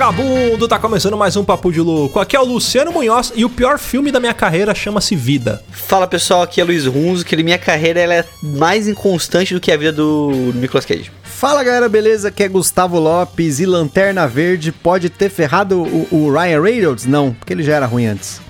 vagabundo! Tá começando mais um Papo de Louco. Aqui é o Luciano Munhoz e o pior filme da minha carreira chama-se Vida. Fala pessoal, aqui é Luiz Runzo, que minha carreira ela é mais inconstante do que a vida do Nicolas Cage. Fala galera, beleza? Aqui é Gustavo Lopes e Lanterna Verde pode ter ferrado o, o Ryan Reynolds? Não, porque ele já era ruim antes.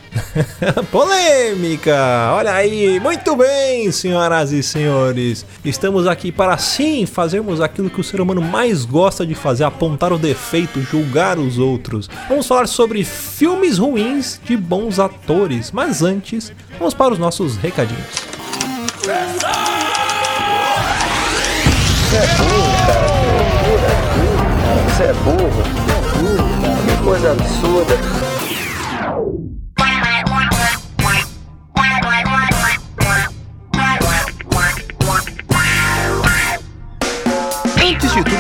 Polêmica! Olha aí, muito bem, senhoras e senhores. Estamos aqui para sim fazermos aquilo que o ser humano mais gosta de fazer: apontar o defeito, julgar os outros. Vamos falar sobre filmes ruins de bons atores. Mas antes, vamos para os nossos recadinhos. É burro, cara. Você é burro. Você é burro. Que coisa absurda.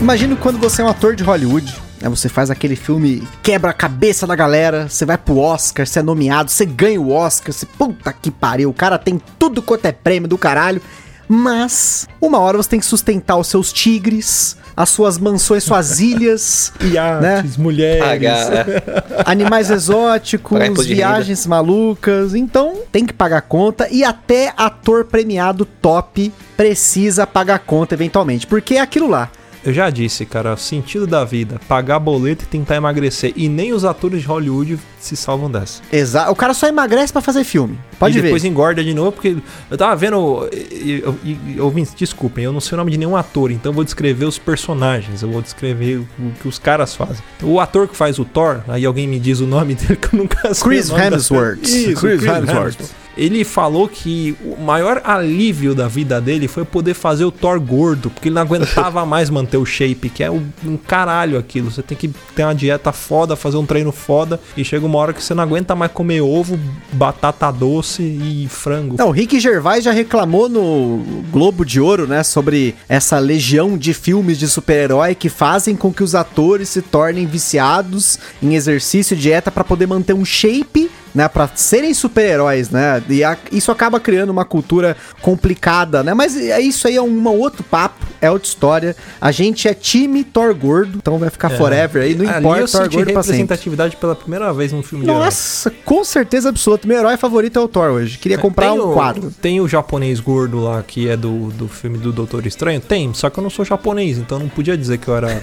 Imagina quando você é um ator de Hollywood, né? Você faz aquele filme, quebra a cabeça da galera, você vai pro Oscar, você é nomeado, você ganha o Oscar, você, puta que pariu, o cara tem tudo quanto é prêmio do caralho. Mas, uma hora você tem que sustentar os seus tigres, as suas mansões, suas ilhas, Iates, mulheres. Pagar. animais exóticos, viagens malucas. Então, tem que pagar conta e até ator premiado top precisa pagar conta eventualmente, porque é aquilo lá. Eu já disse, cara, o sentido da vida, pagar boleto e tentar emagrecer. E nem os atores de Hollywood se salvam dessa. Exato. O cara só emagrece pra fazer filme. Pode e ver. depois engorda de novo, porque eu tava vendo. e- e- e- Ouvintes, desculpem, eu não sei o nome de nenhum ator, então eu vou descrever os personagens, eu vou descrever o que os caras fazem. O ator que faz o Thor, aí alguém me diz o nome dele que eu nunca sei. Chris o Hemsworth. Isso, Chris Chris, Hemsworth. Hemsworth. Ele falou que o maior alívio da vida dele foi poder fazer o Thor gordo, porque ele não aguentava mais manter o shape, que é um um caralho aquilo. Você tem que ter uma dieta foda, fazer um treino foda, e chega uma hora que você não aguenta mais comer ovo, batata doce e frango. Não, o Rick Gervais já reclamou no Globo de Ouro, né, sobre essa legião de filmes de super-herói que fazem com que os atores se tornem viciados em exercício e dieta pra poder manter um shape, né, para serem super-heróis, né? E a- isso acaba criando uma cultura complicada, né? Mas é isso aí é um outro papo, é outra história. A gente é time Thor gordo, então vai ficar forever aí, não Ali importa eu Thor senti gordo pra representatividade pela primeira vez num filme de herói. Nossa, com certeza absoluta. Meu herói favorito é o Thor hoje. Queria comprar Tem um o- quadro. Tem o japonês gordo lá, que é do, do filme do Doutor Estranho? Tem, só que eu não sou japonês, então não podia dizer que eu era.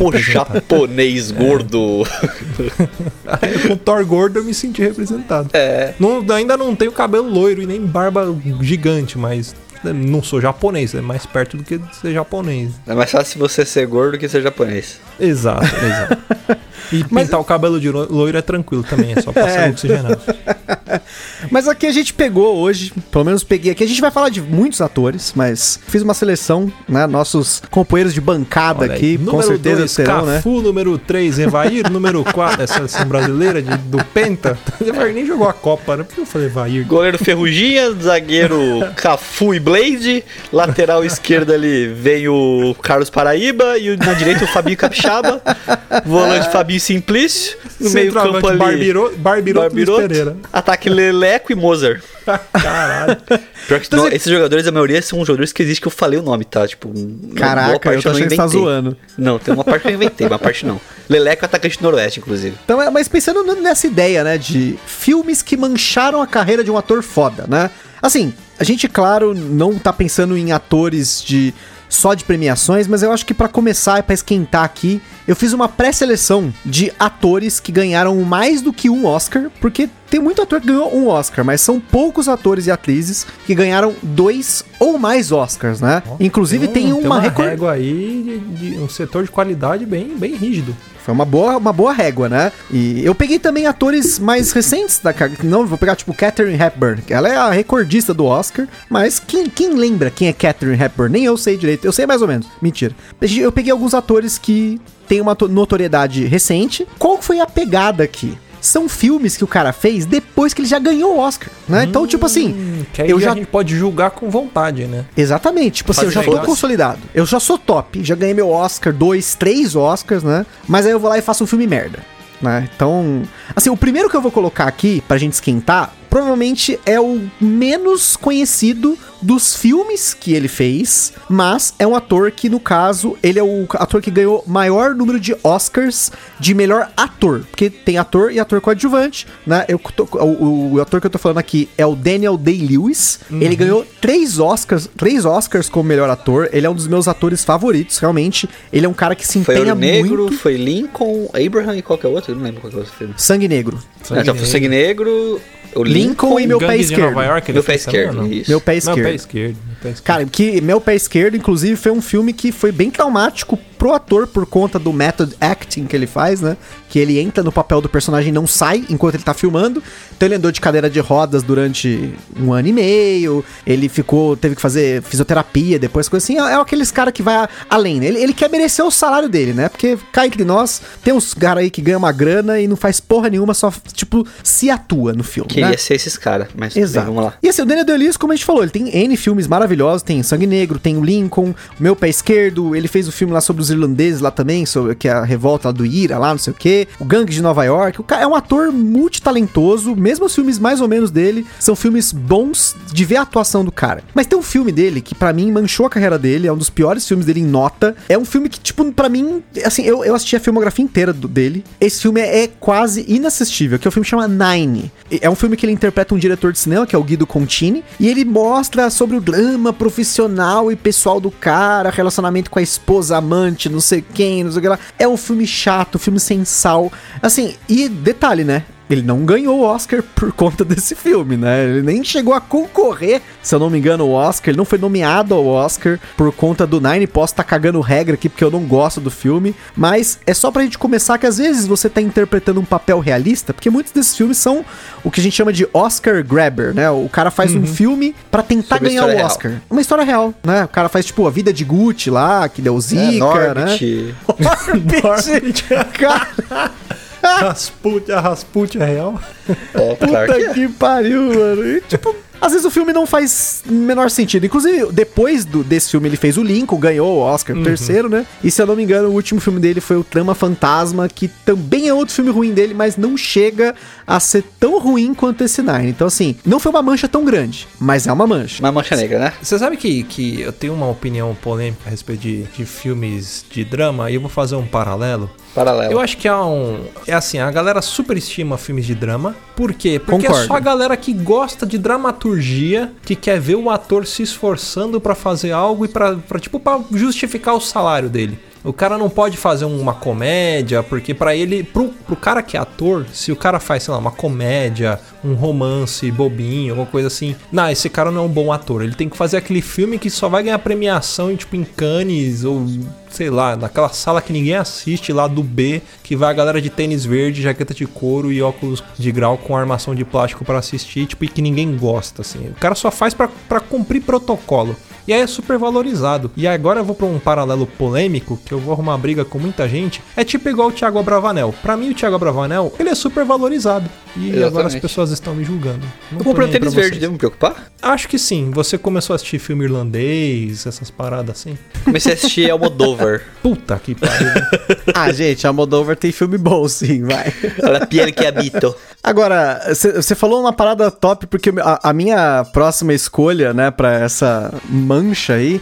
O japonês gordo. Com o Thor gordo eu me senti representado. É. Não- ainda não tenho cabelo loiro e nem barba gigante, mas não sou japonês, é mais perto do que ser japonês. É mais fácil você ser gordo que ser japonês. Exato, exato. E Mas- pintar o cabelo de lo- loiro é tranquilo também, é só passar É. oxigenado. Mas aqui a gente pegou hoje, pelo menos peguei aqui. A gente vai falar de muitos atores, mas fiz uma seleção, né? Nossos companheiros de bancada Olha aí, aqui, com número certeza dois, terão, né? Cafu, número 3, Evair, número 4, a seleção brasileira de- do Penta. O Evair nem jogou a Copa, né? Por que eu falei Evair? Goleiro Ferruginha, zagueiro Cafu e Blade, lateral esquerda ali vem o Carlos Paraíba e na direita o Fabinho Capixaba, volante Fabinho Simplício, no meio campo Centroavante, ali Barbiroto, Barbiroto, Barbiroto, Pereira. ataque Leleco e Mozart. Caralho. Pior que não, esses jogadores, a maioria são jogadores que existe que eu falei o nome, tá? Tipo, Caraca, eu tô achando que tá inventei. zoando. Não, tem uma parte que eu inventei, uma parte não. Leleco é atacante do Noroeste, inclusive. Então, é- mas pensando nessa ideia, né, de filmes que mancharam a carreira de um ator foda, né? Assim, a gente, claro, não tá pensando em atores de só de premiações, mas eu acho que pra começar e pra esquentar aqui, eu fiz uma pré-seleção de atores que ganharam mais do que um Oscar, porque tem muito ator que ganhou um Oscar, mas são poucos atores e atrizes que ganharam dois ou mais Oscars, né? Inclusive tem, um- uma, recor- régua aí de, de um setor de qualidade bem, bem rígido. Foi uma boa, uma boa régua, né? E eu peguei também atores mais recentes da Não, vou pegar tipo Catherine Hepburn. Ela é a recordista do Oscar, mas quem, quem lembra quem é Catherine Hepburn? Nem eu sei direito. Eu sei mais ou menos. Mentira. Eu peguei alguns atores que têm uma to- notoriedade recente. Qual foi a pegada aqui? São filmes que o cara fez depois que ele já ganhou o Oscar, né? Então, tipo assim, Hum, que aí eu a já gente pode julgar com vontade, né? Exatamente. Tipo assim, eu já tô consolidado. Eu já sou top. Já ganhei meu Oscar, dois, três Oscars, né? Mas aí eu vou lá e faço um filme merda. Né? Então, assim, o primeiro que eu vou colocar aqui pra gente esquentar, provavelmente é o menos conhecido dos filmes que ele fez, mas é um ator que, no caso, ele é o ator que ganhou maior número de Oscars de melhor ator. Porque tem ator e ator coadjuvante, né? Eu tô- o, o ator que eu tô falando aqui é o Daniel Day-Lewis. Ele ganhou três Oscars, três Oscars como melhor ator. Ele é um dos meus atores favoritos, realmente. Ele é um cara que se Foi empenha Ouro Negro, muito. foi Lincoln, Abraham e qualquer outro, eu não lembro qual que é o outro filme. Sangue Negro. Ah, então foi Sangue Negro, o Lincoln e meu pé esquerdo. Nova York, Meu pé esquerdo. Meu pé Não, esquerdo. pé esquerdo. meu pé esquerdo. Cara, que Meu Pé Esquerdo, inclusive, foi um filme que foi bem traumático pro ator por conta do method acting que ele faz, né? Que ele entra no papel do personagem e não sai enquanto ele tá filmando. Então ele andou de cadeira de rodas durante um ano e meio. Ele ficou, teve que fazer fisioterapia, depois coisa assim. É, é aqueles cara que vai além, né? Ele, ele quer merecer o salário dele, né? Porque cá entre nós, tem uns caras aí que ganham uma grana e não faz porra nenhuma, só, tipo, se atua no filme, Queria né? ser esses caras, mas tudo bem, Exato. vamos lá. E assim, o Daniel Day-Lewis, como a gente falou, ele tem N filmes maravilhosos, tem Sangue Negro, tem o Lincoln, o Meu Pé Esquerdo, ele fez o filme lá sobre os irlandeses lá também, sobre, que é a revolta do Ira lá, não sei o quê, o Gangue de Nova York, o cara é um ator multitalentoso, mesmo os filmes mais ou menos dele, são filmes bons de ver a atuação do cara. Mas tem um filme dele que pra mim manchou a carreira dele, é um dos piores filmes dele em nota, é um filme que, tipo, pra mim, assim, eu, eu assisti a filmografia inteira do- dele, esse filme é, é quase inassistível, que é o filme chama Nine. É um filme que ele interpreta um diretor de cinema, que é o Guido Contini, e ele mostra sobre o drama profissional e pessoal do cara, relacionamento com a esposa, amante, não sei quem, não sei o que lá. É um filme chato, filme sem sal. Assim, e detalhe, né? Ele não ganhou o Oscar por conta desse filme, né? Ele nem chegou a concorrer, se eu não me engano, o Oscar. Ele não foi nomeado ao Oscar por conta do Nine. Posso estar cagando regra aqui porque eu não gosto do filme. Mas é só pra gente começar que às vezes você tá interpretando um papel realista, porque muitos desses filmes são o que a gente chama de Oscar grabber, né? O cara faz um filme pra tentar Sobre ganhar o história real. Oscar. Uma história real, né? O cara faz tipo a vida de Gucci lá, que deu zica, é, né? Norbit, Norbit. Cara, Rasputin, a Rasputin é real. é, claro que Puta é. que pariu, mano. E, tipo, às vezes o filme não faz menor sentido. Inclusive, depois do, desse filme, ele fez o Lincoln, ganhou o Oscar, o terceiro, né? E se eu não me engano, o último filme dele foi o Trama Fantasma, que também é outro filme ruim dele, mas não chega a ser tão ruim quanto esse Nine. Então, assim, não foi uma mancha tão grande, mas é uma mancha. Uma mancha negra, né? Você sabe que, que eu tenho uma opinião polêmica a respeito de, de filmes de drama e eu vou fazer um paralelo. Paralelo. Eu acho que há um. É assim, a galera superestima filmes de drama. Por quê? Porque é Concordo. só a galera que gosta de dramaturgia, que quer ver o ator se esforçando pra fazer algo e pra, pra, tipo, pra justificar o salário dele. O cara não pode fazer uma comédia, porque pra ele, pro, pro cara que é ator, se o cara faz, sei lá, uma comédia, um romance bobinho, alguma coisa assim, não, esse cara não é um bom ator. Ele tem que fazer aquele filme que só vai ganhar premiação em, tipo, em Cannes ou sei lá, naquela sala que ninguém assiste lá do B, que vai a galera de tênis verde, jaqueta de couro e óculos de grau com armação de plástico para assistir, tipo, e que ninguém gosta, assim. O cara só faz para cumprir protocolo. E aí é super valorizado. E agora eu vou pra um paralelo polêmico, que eu vou arrumar briga com muita gente. É tipo igual o Thiago Abravanel. Pra mim, o Thiago Abravanel, ele é super valorizado. E Exatamente. agora as pessoas estão me julgando. Não Eu comprei um tênis verde, devo me preocupar? Acho que sim. Você começou a assistir filme irlandês, essas paradas assim. Comecei a assistir Almodóvar. Puta que pariu. Ah, gente, a Moldover tem filme bom, sim, vai. Olha, Piero que habito. Agora, você falou uma parada top, porque a, a minha próxima escolha, né, pra essa mancha aí,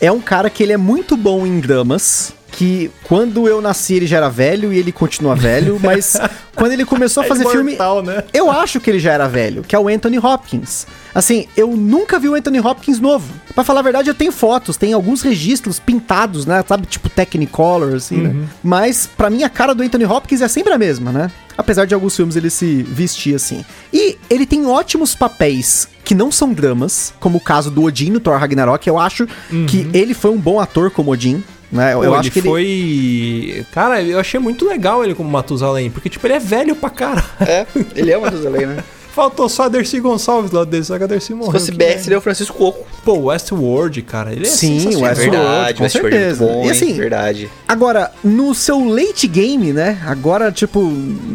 é um cara que ele é muito bom em dramas. Que quando eu nasci ele já era velho e ele continua velho, mas quando ele começou a fazer filme. imortal, né? Eu acho que ele já era velho, que é o Anthony Hopkins. Assim, eu nunca vi o Anthony Hopkins novo. Pra falar a verdade, eu tenho fotos, tem alguns registros pintados, né? Sabe, tipo Technicolor, assim, né? Mas, pra mim, a cara do Anthony Hopkins é sempre a mesma, né? Apesar de alguns filmes ele se vestir assim. E ele tem ótimos papéis que não são dramas, como o caso do Odin no Thor Ragnarok. Eu acho que ele foi um bom ator como Odin. Né? Eu, Pô, eu ele acho que ele foi. Cara, eu achei muito legal ele como Matusalém, porque, tipo, ele é velho pra caralho. É, ele é uma das além, né? Faltou só a Dercy Gonçalves lá dele, só que a Dercy Se morreu. fosse que BR, é- seria o Francisco Coco. Pô, Westworld, cara, ele é Sim. Westworld. Verdade, com Westworld é certeza. bom, E assim, Verdade. Agora, no seu late game, né? Agora, tipo,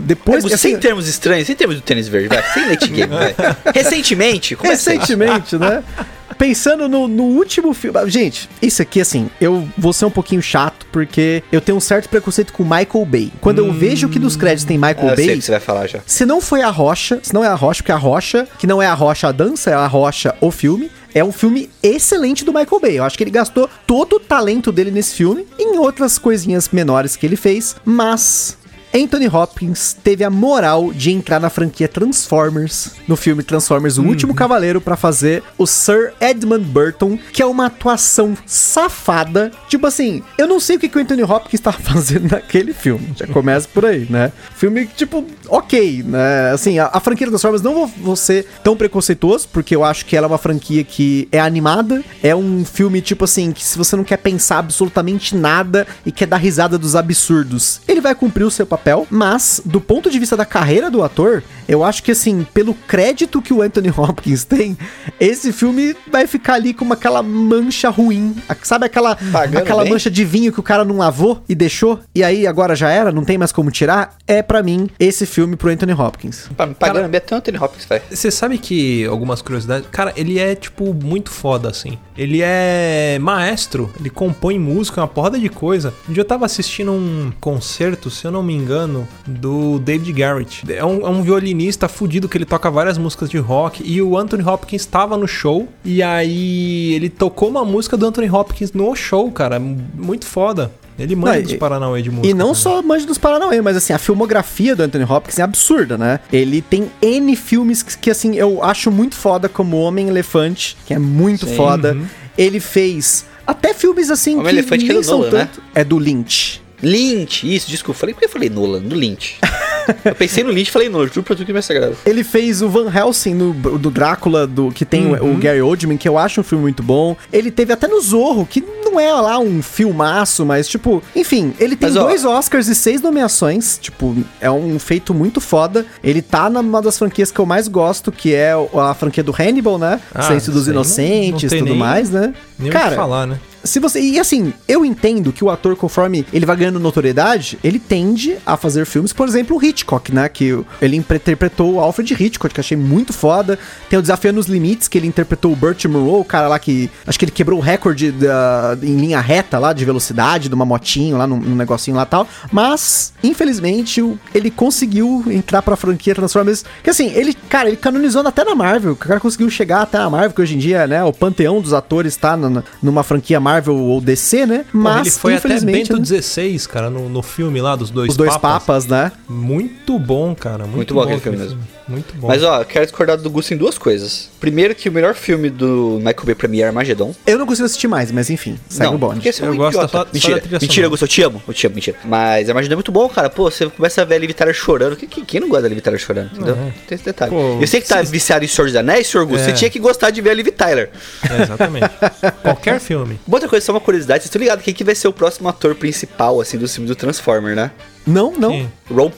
depois. É, assim, sem termos estranhos, sem termos do tênis verde, vai. Sem late game, vai. Recentemente, começa recentemente, né? Pensando no, no último filme. Gente, isso aqui, assim, eu vou ser um pouquinho chato, porque eu tenho um certo preconceito com Michael Bay. Quando eu vejo que nos créditos tem Michael eu sei o Bay. que você vai falar já. Se não foi a Rocha, se não é a Rocha, porque a Rocha, que não é a Rocha a dança, é a Rocha o filme, é um filme excelente do Michael Bay. Eu acho que ele gastou todo o talento dele nesse filme, em outras coisinhas menores que ele fez, mas. Anthony Hopkins teve a moral de entrar na franquia Transformers, no filme Transformers O Último Cavaleiro, pra fazer o Sir Edmund Burton, que é uma atuação safada. Tipo assim, eu não sei o que, que o Anthony Hopkins tava fazendo naquele filme. Já começa por aí, né? Filme, tipo, ok, né? Assim, a, a franquia Transformers não vou, vou ser tão preconceituoso, porque eu acho que ela é uma franquia que é animada. É um filme, tipo assim, que se você não quer pensar absolutamente nada e quer dar risada dos absurdos, ele vai cumprir o seu papel. Mas, do ponto de vista da carreira do ator, eu acho que, assim, pelo crédito que o Anthony Hopkins tem, esse filme vai ficar ali com aquela mancha ruim. Sabe aquela, Pagando aquela bem? mancha de vinho que o cara não lavou e deixou? E aí agora já era, não tem mais como tirar? É pra mim esse filme pro Anthony Hopkins. Pa- Pagando bem até o Anthony Hopkins, vai. Você sabe que algumas curiosidades. Cara, ele é, tipo, muito foda, assim. Ele é maestro, ele compõe música, uma porrada de coisa. Um dia eu tava assistindo um concerto, se eu não me engano, do David Garrett. É um, é um violinista fudido que ele toca várias músicas de rock. E o Anthony Hopkins estava no show. E aí ele tocou uma música do Anthony Hopkins no show, cara. Muito foda. Ele manda Não, dos e- Paranauê de música. E não também. só Mande dos Paranauê, mas assim, a filmografia do Anthony Hopkins é absurda, né? Ele tem N filmes que, que, assim, eu acho muito foda, como Homem-Elefante, que é muito Sim, foda. uhum. Ele fez até filmes assim Homem-Elefante que é nem do são Nolan, né? tanto. É do Lynch. Lynch, isso, desculpa. Falei, por que eu falei Nolan? Do Lynch. eu pensei no Lynch e falei Nolan, juro pra tu que é mais sagrado. Ele fez o Van Helsing no, do Drácula, do, que tem o, Uhum. o Gary Oldman, que eu acho um filme muito bom. Ele teve até no Zorro, que não é lá um filmaço, mas tipo, enfim, ele tem Mas, ó- dois Oscars e seis nomeações. Tipo, é um feito muito foda. Ele tá numa das franquias que eu mais gosto, que é o- a franquia do Hannibal, né? Ah, Ciência dos Inocentes e tudo nem- mais, né? Nem o que Cara, falar, né? Se você. E assim, eu entendo que o ator, conforme ele vai ganhando notoriedade, ele tende a fazer filmes, por exemplo, o Hitchcock, né? Que ele interpretou o Alfred Hitchcock, que eu achei muito foda. Tem o Desafio nos Limites, que ele interpretou o Burt Monroe, o cara lá que. Acho que ele quebrou o recorde da- em linha reta lá, de velocidade, de uma motinho lá, num, num negocinho lá tal. Mas, infelizmente, ele conseguiu entrar pra franquia Transformers. Que assim, ele, cara, ele canonizou até na Marvel. O cara conseguiu chegar até na Marvel, que hoje em dia, né, o panteão dos atores tá numa franquia Marvel Marvel ou DC, né? Mas, ele foi até Bento né? 16, cara, no, no filme lá dos dois os dois papas, né? Muito bom, cara. Muito, Muito bom aquele filme Muito bom. Mas ó, eu quero discordar do Gusto em duas coisas. Primeiro que o melhor filme do Michael Bay pra mim é Armageddon. Eu não consigo assistir mais, mas enfim, segue não, o bonde. é Eu um gosto idiota. da só- só Mentira, da trilha mentira. Augusto, eu te amo. Eu te amo, mentira. Mas Armageddon é muito bom, cara. Pô, você começa a ver a Liv Tyler chorando. Quem, quem, quem não gosta da Liv Tyler chorando, entendeu? É. Tem esse detalhe. Pô, eu sei que tá se- viciado em Senhor dos Anéis, Sr. Augusto. É. Você tinha que gostar de ver a Liv Tyler. É, exatamente. Qualquer filme. Uma outra coisa, só uma curiosidade. Vocês estão ligados quem que vai ser o próximo ator principal, assim, do filme do Transformer, né? Não, não. Quem? Ron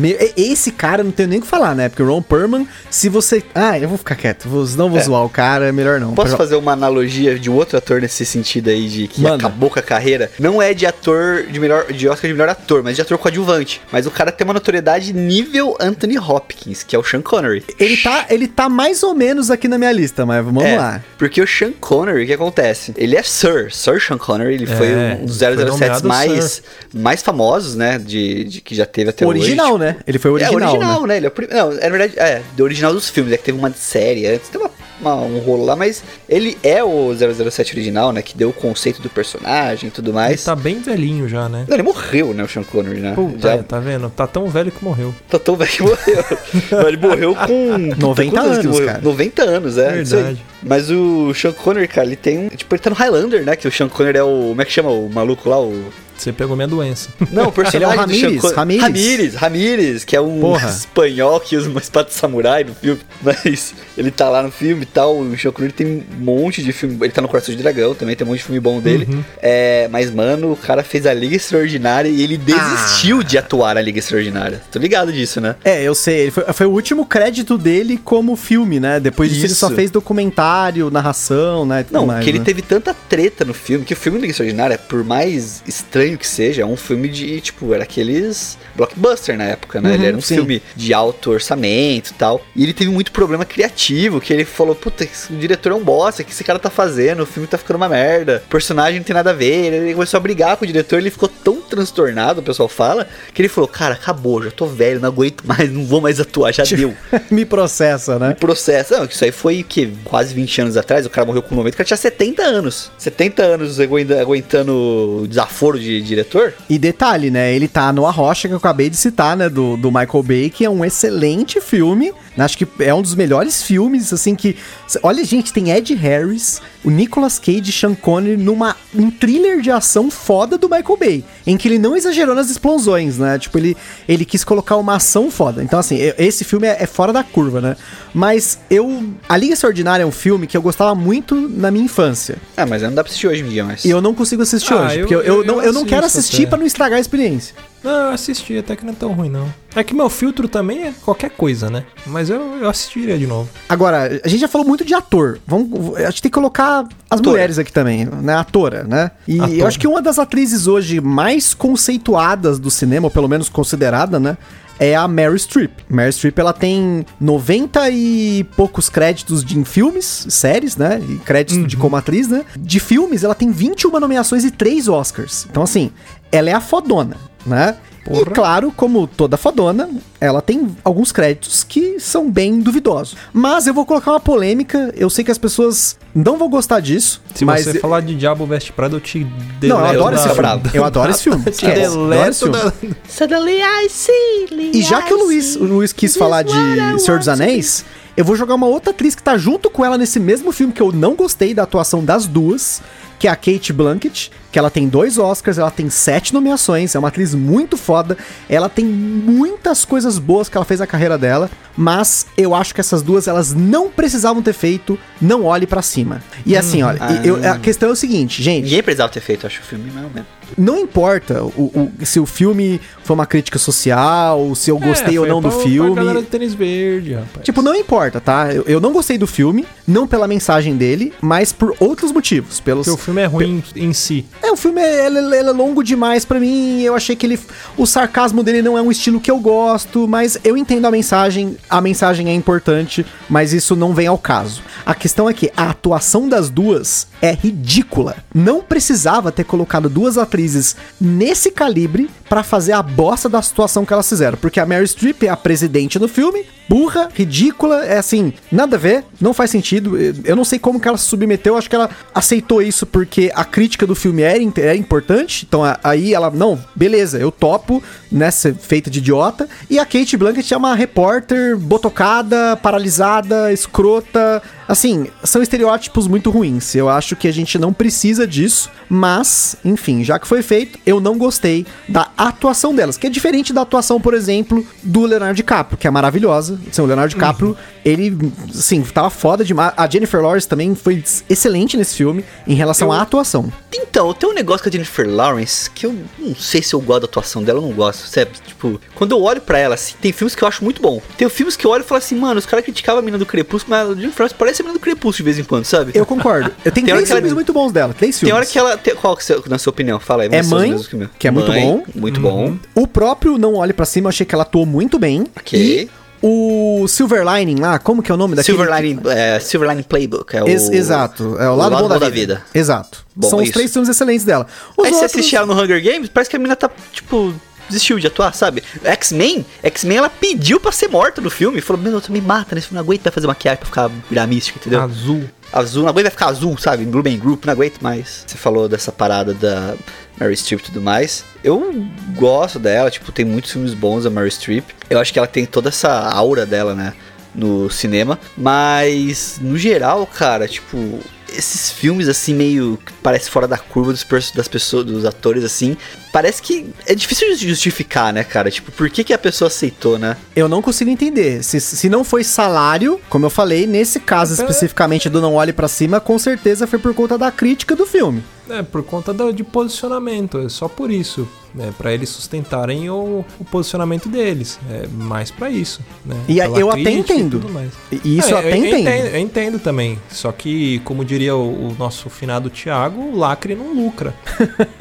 e- Esse cara não tenho nem o que falar, né? Porque o Ron Perlman, se você. Ah, eu vou ficar quieto. Vou, não vou É. zoar o cara, é melhor não. Posso Pra- fazer uma analogia de um outro ator nesse sentido aí, de que Manda. acabou com a carreira? Não é de ator de melhor de Oscar de melhor ator, mas de ator coadjuvante. Mas o cara tem uma notoriedade nível Anthony Hopkins, que é o Sean Connery. Ele tá, ele tá mais ou menos aqui na minha lista, mas vamos é, lá. Porque o Sean Connery, o que acontece? Ele é Sir, Sir Sean Connery, ele É, foi um dos foi 007 nomeado mais, mais famosos, né, de, de que já teve até O original, hoje. né? Ele foi o original, é, original, né? né? Ele é o prim- Não, é verdade, é, do original dos filmes, é que teve uma série antes, tem uma, uma- um rolo lá, mas ele é o 007 original, né? Que deu o conceito do personagem e tudo Ele mais. tá bem velhinho já, né? Não, ele morreu, né, o Sean Connery, né? Puta, Já é, tá vendo? Tá tão velho que morreu. tá tão velho que morreu. Ele morreu com... 90 quantos que anos, morreu? cara. 90 anos, é. Verdade. Mas o Sean Connery, cara, ele tem um... Tipo, ele tá no Highlander, né? Que o Sean Connery é o... Como é que chama o maluco lá? O... Você pegou minha doença. Não, o personagem Ele é o do Connery. Ramírez. Ramírez, Ramírez, que é um Porra. espanhol que usa uma espada de samurai no filme. Mas ele tá lá no filme e tal. O Connery tem um monte de filme. Ele tá no Coração de Dragão também, tem um monte de filme bom dele. Uhum. É, mas, mano, o cara fez a Liga Extraordinária e ele desistiu de atuar na Liga Extraordinária. Tô ligado disso, né? É, eu sei. Ele foi, foi o último crédito dele como filme, né? Depois disso ele só fez documentário, narração, né? Não, mais, que ele né? teve tanta treta no filme, que o filme Liga Extraordinária, por mais estranho que seja, é um filme de, tipo, era aqueles blockbuster na época, né? Uhum, ele era um sim. filme de alto orçamento e tal. E ele teve muito problema criativo, que ele falou, puta, o diretor é um bosta, o que esse cara tá fazendo? O filme tá ficando uma merda, o personagem não tem nada a ver. Ele começou a brigar com o diretor, ele ficou tão transtornado, o pessoal fala, que ele falou, cara, acabou, já tô velho, não aguento mais, não vou mais atuar, já deu. Me processa, né? processo. Não, isso aí foi que quase 20 anos atrás, o cara morreu com 90, o cara tinha 70 anos. 70 anos aguenta- aguentando o desaforo de diretor? E detalhe, né? Ele tá no A Rocha, que eu acabei de citar, né? Do, do Michael Bay, que é um excelente filme. Acho que é um dos melhores filmes, assim, que... Olha, gente, tem Ed Harris, o Nicolas Cage e Sean Connery numa, um thriller de ação foda do Michael Bay. Em que ele não exagerou nas explosões, né? Tipo, ele, ele quis colocar uma ação foda. Então, assim, esse filme é, é fora da curva, né? Mas eu... A Liga Extraordinária é um filme que eu gostava muito na minha infância. Ah, mas não dá pra assistir hoje em dia mais. E eu não consigo assistir Ah, hoje, eu- porque eu, eu eu- não, eu não quero assistir até. pra não estragar a experiência. Não, eu assisti, até que não é tão ruim, não. É que meu filtro também é qualquer coisa, né? Mas eu, eu assistiria de novo. Agora, a gente já falou muito de ator. Vamos, a gente tem que colocar as Atora. mulheres aqui também, né? Atora, né? E Atora. eu acho que uma das atrizes hoje mais conceituadas do cinema, ou pelo menos considerada, né? É a Mary Streep. Mary Streep, ela tem 90 e poucos créditos de, em filmes, séries, né? E créditos de como atriz, né? De filmes, ela tem 21 nomeações e 3 Oscars. Então, assim, ela é a fodona, né? E Porra. claro, como toda fodona, ela tem alguns créditos que são bem duvidosos. Mas eu vou colocar uma polêmica, eu sei que as pessoas não vão gostar disso, Se mas você falar de Diabo Veste Prada, eu te Não, eu adoro esse filme. Eu adoro esse filme. Te adoro esse deleto filme. Suddenly I see, E já que o Luiz, o Luiz quis falar de Senhor dos Anéis, eu vou jogar uma outra atriz que tá junto com ela nesse mesmo filme que eu não gostei da atuação das duas, que é a Kate Blanchett, que ela tem dois Oscars, ela tem sete nomeações, é uma atriz muito foda, ela tem muitas coisas boas que ela fez na carreira dela, mas eu acho que essas duas elas não precisavam ter feito Não Olhe Pra Cima. E assim, olha, Ah. eu- a questão é o seguinte, gente, Ninguém precisava ter feito, acho, o filme, mais ou menos. não importa o, o- se o filme foi uma crítica social, se eu gostei É, ou não do pra- filme. Pra galera de tênis verde, rapaz. Tipo, não importa, tá? Eu, eu não gostei do filme, não pela mensagem dele, mas por outros motivos. Pelos... Filme é ruim em si. É, o filme é, ele- ele é longo demais pra mim. Eu achei que ele. O sarcasmo dele não é um estilo que eu gosto, mas eu entendo a mensagem. A mensagem é importante, mas isso não vem ao caso. A questão é que a atuação das duas é ridícula. Não precisava ter colocado duas atrizes nesse calibre pra fazer a bosta da situação que elas fizeram. Porque a Mary Streep é a presidente do filme, burra, ridícula, é assim, nada a ver. Não faz sentido. Eu não sei como que ela se submeteu. Acho que ela aceitou isso porque a crítica do filme era, in- era importante. Então aí ela, não, beleza, eu topo, né? Ser feita de idiota. E a Kate Blanchett é uma repórter botocada, paralisada, escrota. Assim, são estereótipos muito ruins. Eu acho que a gente não precisa disso. Mas, enfim, já que foi feito, eu não gostei da atuação delas. Que é diferente da atuação, por exemplo, do Leonardo DiCaprio, que é maravilhosa. Assim, o Leonardo DiCaprio, ele, assim, tava foda demais. A Jennifer Lawrence também foi excelente nesse filme em relação à atuação. Então, tem um negócio com a Jennifer Lawrence que eu não sei se eu gosto da atuação dela, eu não gosto, sabe? Tipo, quando eu olho pra ela, assim, tem filmes que eu acho muito bom. Tem filmes que eu olho e falo assim, mano, os caras criticavam a mina do Crepúsculo, mas a Jennifer Lawrence parece a mina do Crepúsculo de vez em quando, sabe? Eu concordo. Eu tenho Tem três ela- filmes muito bons dela. Três Tem filmes. hora que ela. Tem, qual que você- na sua opinião? Fala aí. É os Mãe, que é muito Mãe, bom. Muito bom. O próprio Não Olhe Pra Cima, eu achei que ela atuou muito bem. Ok. E o Silver Lining lá, como que é o nome daquele? Silver Lining, é, Silver Lining Playbook. É o, Ex- exato. É o lado, bom da, vida. Exato. Bom, São os isso. três filmes excelentes dela. Os Aí você outros- assiste ela no Hunger Games, parece que a mina tá, tipo, desistiu de atuar, sabe? X-Men, X-Men, ela pediu pra ser morta no filme. Falou, meu, tu me mata nesse filme, não aguento vai fazer maquiagem pra ficar virar mística, entendeu? Azul. Azul, não aguento vai ficar azul, sabe? Blue Man Group, não aguento mais. Você falou dessa parada da Mary Streep e tudo mais. Eu gosto dela, tipo, tem muitos filmes bons da Mary Streep. Eu acho que ela tem toda essa aura dela, né? No cinema. Mas, no geral, cara, tipo, esses filmes assim, meio que parece fora da curva dos, das pessoas, dos atores, assim. Parece que é difícil de justificar, né, cara? Tipo, por que, que a pessoa aceitou, né? Eu não consigo entender. Se, se não foi salário, como eu falei, nesse caso especificamente do Não Olhe Pra Cima, com certeza foi por conta da crítica do filme. É, por conta do- de posicionamento, é só por isso. É, para eles sustentarem o, o posicionamento deles. É mais pra isso. Né? E Pela eu até entendo. E isso É, eu até entendo. Eu entendo também. Só que, como diria o, o nosso finado Thiago, o lacre não lucra.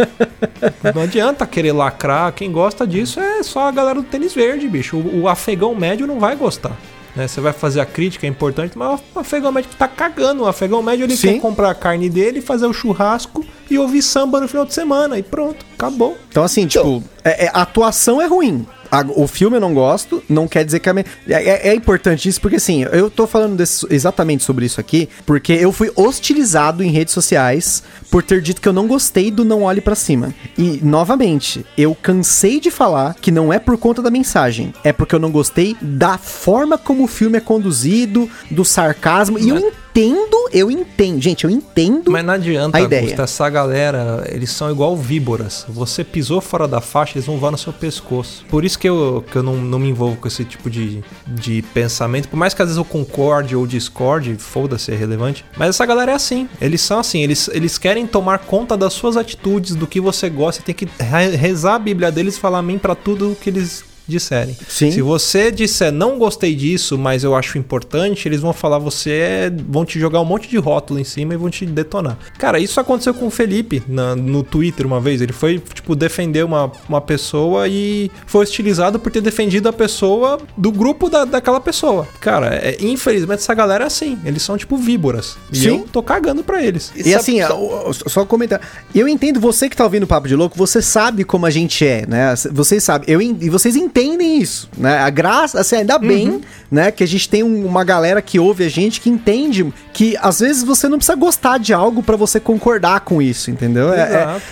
não adianta querer lacrar. Quem gosta disso é só a galera do tênis verde, bicho. O, o afegão médio não vai gostar. Né? Você vai fazer a crítica, é importante, mas o afegão médio tá cagando. O afegão médio ele Sim. quer comprar a carne dele, fazer o churrasco e ouvir samba no final de semana. E pronto, acabou. Então, assim, tipo, é- é- a atuação é ruim. A- o filme eu não gosto, não quer dizer que a me... é, é- é importante isso, porque assim, eu tô falando desse- exatamente sobre isso aqui, porque eu fui hostilizado em redes sociais por ter dito que eu não gostei do Não Olhe Pra Cima. E, novamente, eu cansei de falar que não é por conta da mensagem, é porque eu não gostei da forma como o filme é conduzido, do sarcasmo, e eu entendo, eu entendo, gente, eu entendo Mas não adianta, a ideia. Augusto, essa galera, eles são igual víboras. Você pisou fora da faixa, eles vão voar no seu pescoço. Por isso que eu, que eu não, não me envolvo com esse tipo de, de pensamento. Por mais que às vezes eu concorde ou discorde, foda-se, é relevante. Mas essa galera é assim. Eles são assim, eles, eles querem tomar conta das suas atitudes, do que você gosta. Tem que re- rezar a Bíblia deles e falar amém pra tudo que eles disserem. Sim. Se você disser não gostei disso, mas eu acho importante, eles vão falar você é, vão te jogar um monte de rótulo em cima e vão te detonar. Cara, isso aconteceu com o Felipe na- no Twitter uma vez. Ele foi, tipo, defender uma, uma pessoa e foi hostilizado por ter defendido a pessoa do grupo da, daquela pessoa. Cara, é, infelizmente essa galera é assim. Eles são tipo víboras. E Sim. eu tô cagando pra eles. E sabe- assim, sabe- ó, ó, só comentar. Eu entendo você que tá ouvindo o Papo de Louco, você sabe como a gente é, né? Vocês sabem, eu, e vocês entendem isso, né? A graça, assim, ainda bem, né? Que a gente tem um- uma galera que ouve a gente que entende que às vezes você não precisa gostar de algo pra você concordar com isso, entendeu? É,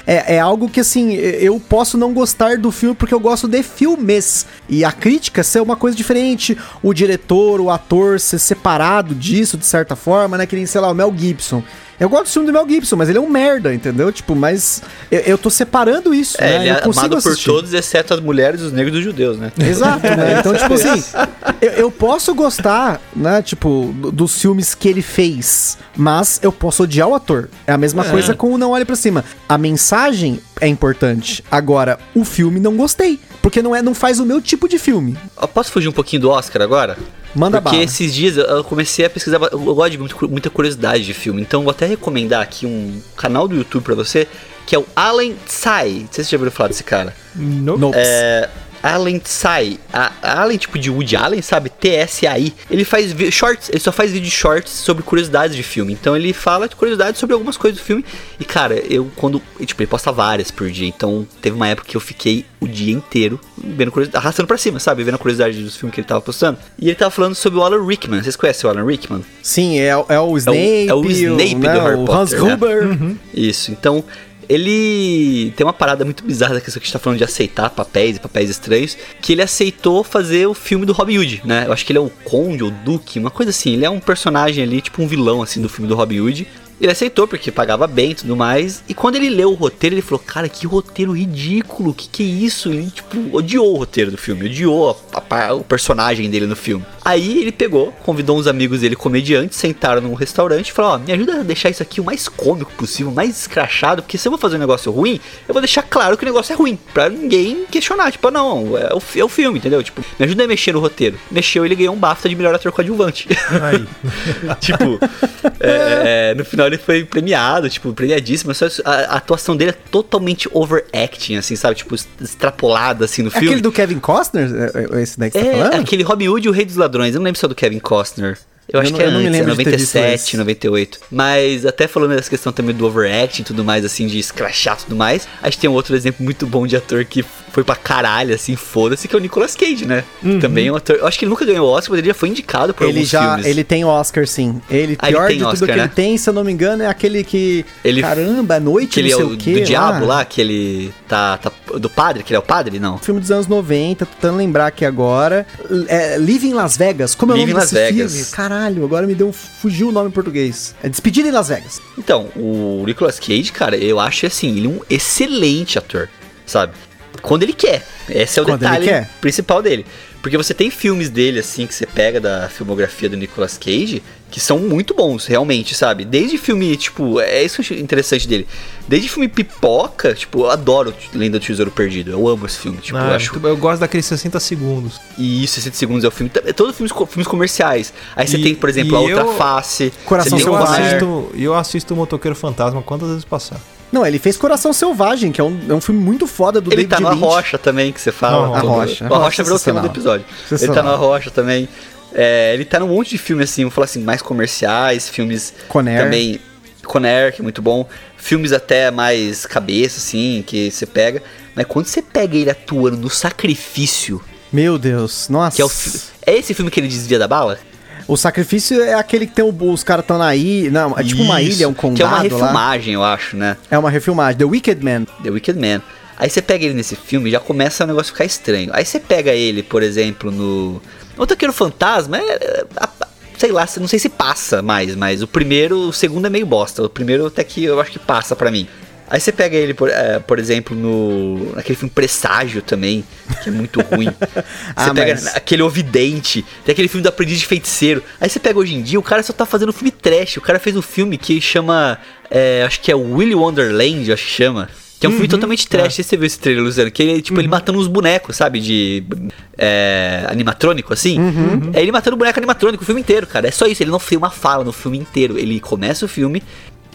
é, é- é algo que, assim, eu posso não gostar do filme porque eu gosto de filmes. E a crítica ser uma coisa diferente. O diretor, o ator ser separado disso, de certa forma, né? Que nem, sei lá, o Mel Gibson. Eu gosto do filme do Mel Gibson, mas ele é um merda, entendeu? Tipo, mas eu, eu tô separando isso, É, né? ele eu é amado por assistir. todos, exceto as mulheres, os negros e os judeus, né? Exato, né? Então, tipo assim, eu, eu posso gostar, né, tipo, do- dos filmes que ele fez, mas eu posso odiar o ator. É a mesma coisa com o Não Olhe Pra Cima. A mensagem é importante. Agora, o filme não gostei, porque não é, não faz o meu tipo de filme. Eu posso fugir um pouquinho do Oscar agora? Manda Porque bala. esses dias eu- comecei a pesquisar, eu gosto de muita curiosidade de filme, então eu vou até recomendar aqui um canal do YouTube pra você, que é o Alan Tsai. Não sei se você já ouviu falar desse cara. Nope. Nope. É, Allen Tsai. A, Allen, tipo de Woody Allen, sabe? T-S-A-I. Ele faz shorts, ele só faz vídeo shorts sobre curiosidades de filme. Então ele fala de curiosidades sobre algumas coisas do filme. E cara, eu quando. Tipo, ele posta várias por dia. Então teve uma época que eu fiquei o dia inteiro vendo curiosidade, arrastando pra cima, sabe? Vendo a curiosidade dos filmes que ele tava postando. E ele tava falando sobre o Alan Rickman. Vocês conhecem o Alan Rickman? Sim, é, o- é o Snape, é o Snape né, do Harry o Hans Potter, né? Gruber. Isso, então ele tem uma parada muito bizarra que a gente tá falando de aceitar papéis e papéis estranhos, que ele aceitou fazer o filme do Robin Hood, né? Eu acho que ele é o Conde ou Duque, uma coisa assim. Ele é um personagem ali, tipo um vilão assim do filme do Robin Hood. Ele aceitou porque pagava bem e tudo mais. E quando ele leu o roteiro, ele falou: Cara, que roteiro ridículo, que que é isso? Ele, tipo, odiou o roteiro do filme, odiou a- a o personagem dele no filme. Aí ele pegou, convidou uns amigos dele comediantes, sentaram num restaurante e falou: Ó, me ajuda a deixar isso aqui o mais cômico possível, mais escrachado, porque se eu vou fazer um negócio ruim, eu vou deixar claro que o negócio é ruim, pra ninguém questionar. Tipo, não, é o, é o filme, entendeu? Tipo, me ajuda a mexer no roteiro. Mexeu, ele ganhou um BAFTA de melhor ator coadjuvante. Aí. tipo, é, é, no final ele foi premiado, tipo, premiadíssimo. Só a, a atuação dele é totalmente overacting, assim, sabe? Tipo, extrapolada, assim, no É filme. aquele do Kevin Costner? É, é esse daí que você tá É, falando? aquele Robin Hood e o Rei dos Ladrões. Eu não lembro se é do Kevin Costner. Eu, Eu acho não- que é antes, é lembro de ter visto 97, esse. 98. Mas até falando dessa questão também do overacting e tudo mais, assim, de escrachar e tudo mais, a gente tem um outro exemplo muito bom de ator que foi pra caralho, assim, foda-se, que é o Nicolas Cage, né? Também é um ator. Eu acho que ele nunca ganhou Oscar, mas ele já foi indicado por Ele alguns já, filmes. ele tem Oscar, sim. Ele, Ah, ele pior tem de tudo Oscar, que né? ele tem, se eu não me engano, é aquele que. Ele- caramba, à noite, que ele não é sei o o quê. do diabo lá, que ele tá, tá. Do padre, que ele é o padre? Não. Filme dos anos 90, tô tentando lembrar aqui agora. É, Live em Las Vegas. Como é o Live nome desse Las filme? Vegas. Caralho, agora me deu. Fugiu o nome em português. É Despedida em Las Vegas. Então, o Nicolas Cage, cara, eu acho assim, ele é um excelente ator, sabe? Quando ele quer. Esse é o Quando detalhe principal dele. Porque você tem filmes dele, assim, que você pega da filmografia do Nicolas Cage, que são muito bons, realmente, sabe? Desde filme, tipo, é isso que eu acho interessante dele. Desde filme pipoca, tipo, eu adoro Lenda do Tesouro Perdido. Eu amo esse filme. Tipo, Ah, eu acho muito bom. eu gosto daqueles 60 segundos. E isso, 60 segundos é o filme. É todo filmes, filmes comerciais. Aí você E- tem, por exemplo, a outra eu- face. Coração você tem eu o Selvagem. Conner. assisto, eu assisto o Motoqueiro Fantasma quantas vezes passar. Não, ele fez Coração Selvagem, que é um, é um filme muito foda do Ele David tá na Lynch. Rocha também, que você fala. Não, A Rocha. A Rocha virou o tema do episódio. Ele tá na Rocha também. É, ele tá num monte de filme, assim, vamos falar assim, mais comerciais, filmes Conair. também. Conair, que é muito bom. Filmes até mais cabeça, assim, que você pega. Mas quando você pega ele atuando no Sacrifício, Meu Deus, nossa. é o É esse filme que ele desvia da bala? O Sacrifício é aquele que tem o- os caras estão na ilha. Não, é tipo uma Isso, ilha, um condado Que é uma lá. refilmagem, eu acho, né? É uma refilmagem. The Wicked Man. The Wicked Man. Aí você pega ele nesse filme e já começa o negócio a ficar estranho. Aí você pega ele, por exemplo, no. O Taqueiro Fantasma, é, é, sei lá, não sei se passa mais, mas o primeiro, o segundo é meio bosta. O primeiro até que eu acho que passa pra mim. Aí você pega ele, por, é, por exemplo, no. naquele filme Presságio também, que é muito ruim. Você Ah, pega mas- aquele Ovidente, tem aquele filme do Aprendiz de Feiticeiro. Aí você pega hoje em dia, o cara só tá fazendo filme trash. O cara fez um filme que chama. é, acho que é Willy Wonderland, acho que chama. Que é um filme totalmente trash. Se você viu esse trailer, Luciano. Que ele, tipo, ele matando uns bonecos, sabe? De. É, animatrônico, assim. É ele matando boneco animatrônico o filme inteiro, cara. É só isso. Ele não tem uma fala no filme inteiro. Ele começa o filme,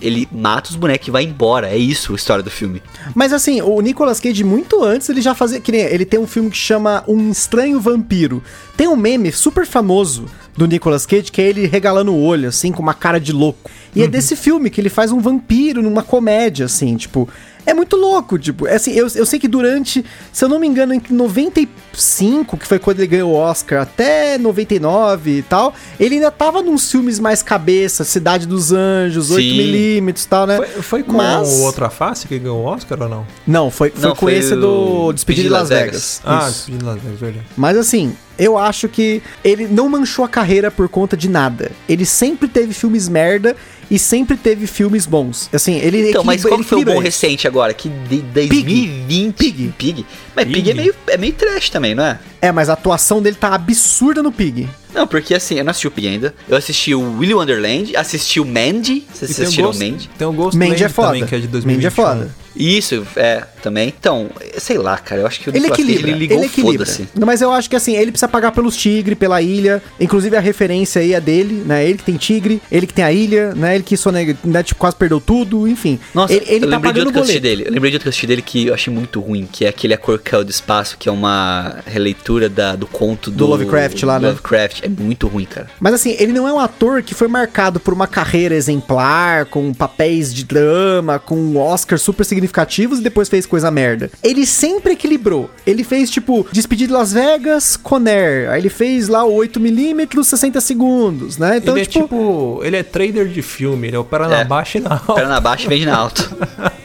ele mata os bonecos e vai embora. É isso a história do filme. Mas assim, o Nicolas Cage, muito antes, ele já fazia. Que nem, ele tem um filme que chama Um Estranho Vampiro. Tem um meme super famoso do Nicolas Cage, que é ele regalando o olho, assim, com uma cara de louco. E é desse filme que ele faz um vampiro numa comédia, assim, tipo. É muito louco, tipo, é assim, eu, eu sei que durante, se eu não me engano, em 95, que foi quando ele ganhou o Oscar, até 99 e tal, ele ainda tava nos filmes mais cabeça, Cidade dos Anjos, Sim. 8mm e tal, né? Foi, foi com Mas- o Outra Face que ganhou o Oscar ou não? Não, foi, foi Não, com foi esse do o Despedida de Las Vegas. Ah, Isso. Despedido de Las Vegas, verdade. Mas assim, eu acho que ele não manchou a carreira por conta de nada. Ele sempre teve filmes merda e sempre teve filmes bons. Assim, ele Então, mas qual foi o bom recente agora? Que de 2020. Pig. Pig. Mas Pig, Pig. é, meio, é meio trash também, não é? É, mas a atuação dele tá absurda no Pig. Não, porque assim, eu não assisti o Pig ainda. Eu assisti o Willy Wonderland, assisti o Mandy. Vocês assistiram o Mandy? tem o Ghost Mandy é foda. também, que é de 2021. Mandy é foda. Isso, é. Também. Então, sei lá, cara, eu acho que o Ele Nicolas Cage, equilibra, ele ligou ele equilibra. Mas eu acho que assim, ele precisa pagar pelos tigres, pela ilha. Inclusive a referência aí é dele, né? Ele que tem tigre, ele que tem a ilha, né? Ele que sonega, né, tipo, quase perdeu tudo, enfim. Nossa, ele, ele eu tá lembrei de outro que eu dele. Eu lembrei de outro que eu assisti dele que eu achei muito ruim, que é aquele A Cor Caiu do Espaço, que é uma releitura da, do conto do, Do Lovecraft lá, né? Lovecraft. É muito ruim, cara. Mas assim, ele não é um ator que foi marcado por uma carreira exemplar, com papéis de drama, com Oscars super significativos e depois fez coisa merda. Ele sempre equilibrou. Ele fez, tipo, Despedido de Las Vegas, Conair. Aí ele fez lá o 8mm, 60 segundos, né? Então, ele tipo, é tipo. Ele é trader de filme, ele opera na É. baixa e na alta. Perna na baixa e vende na alto.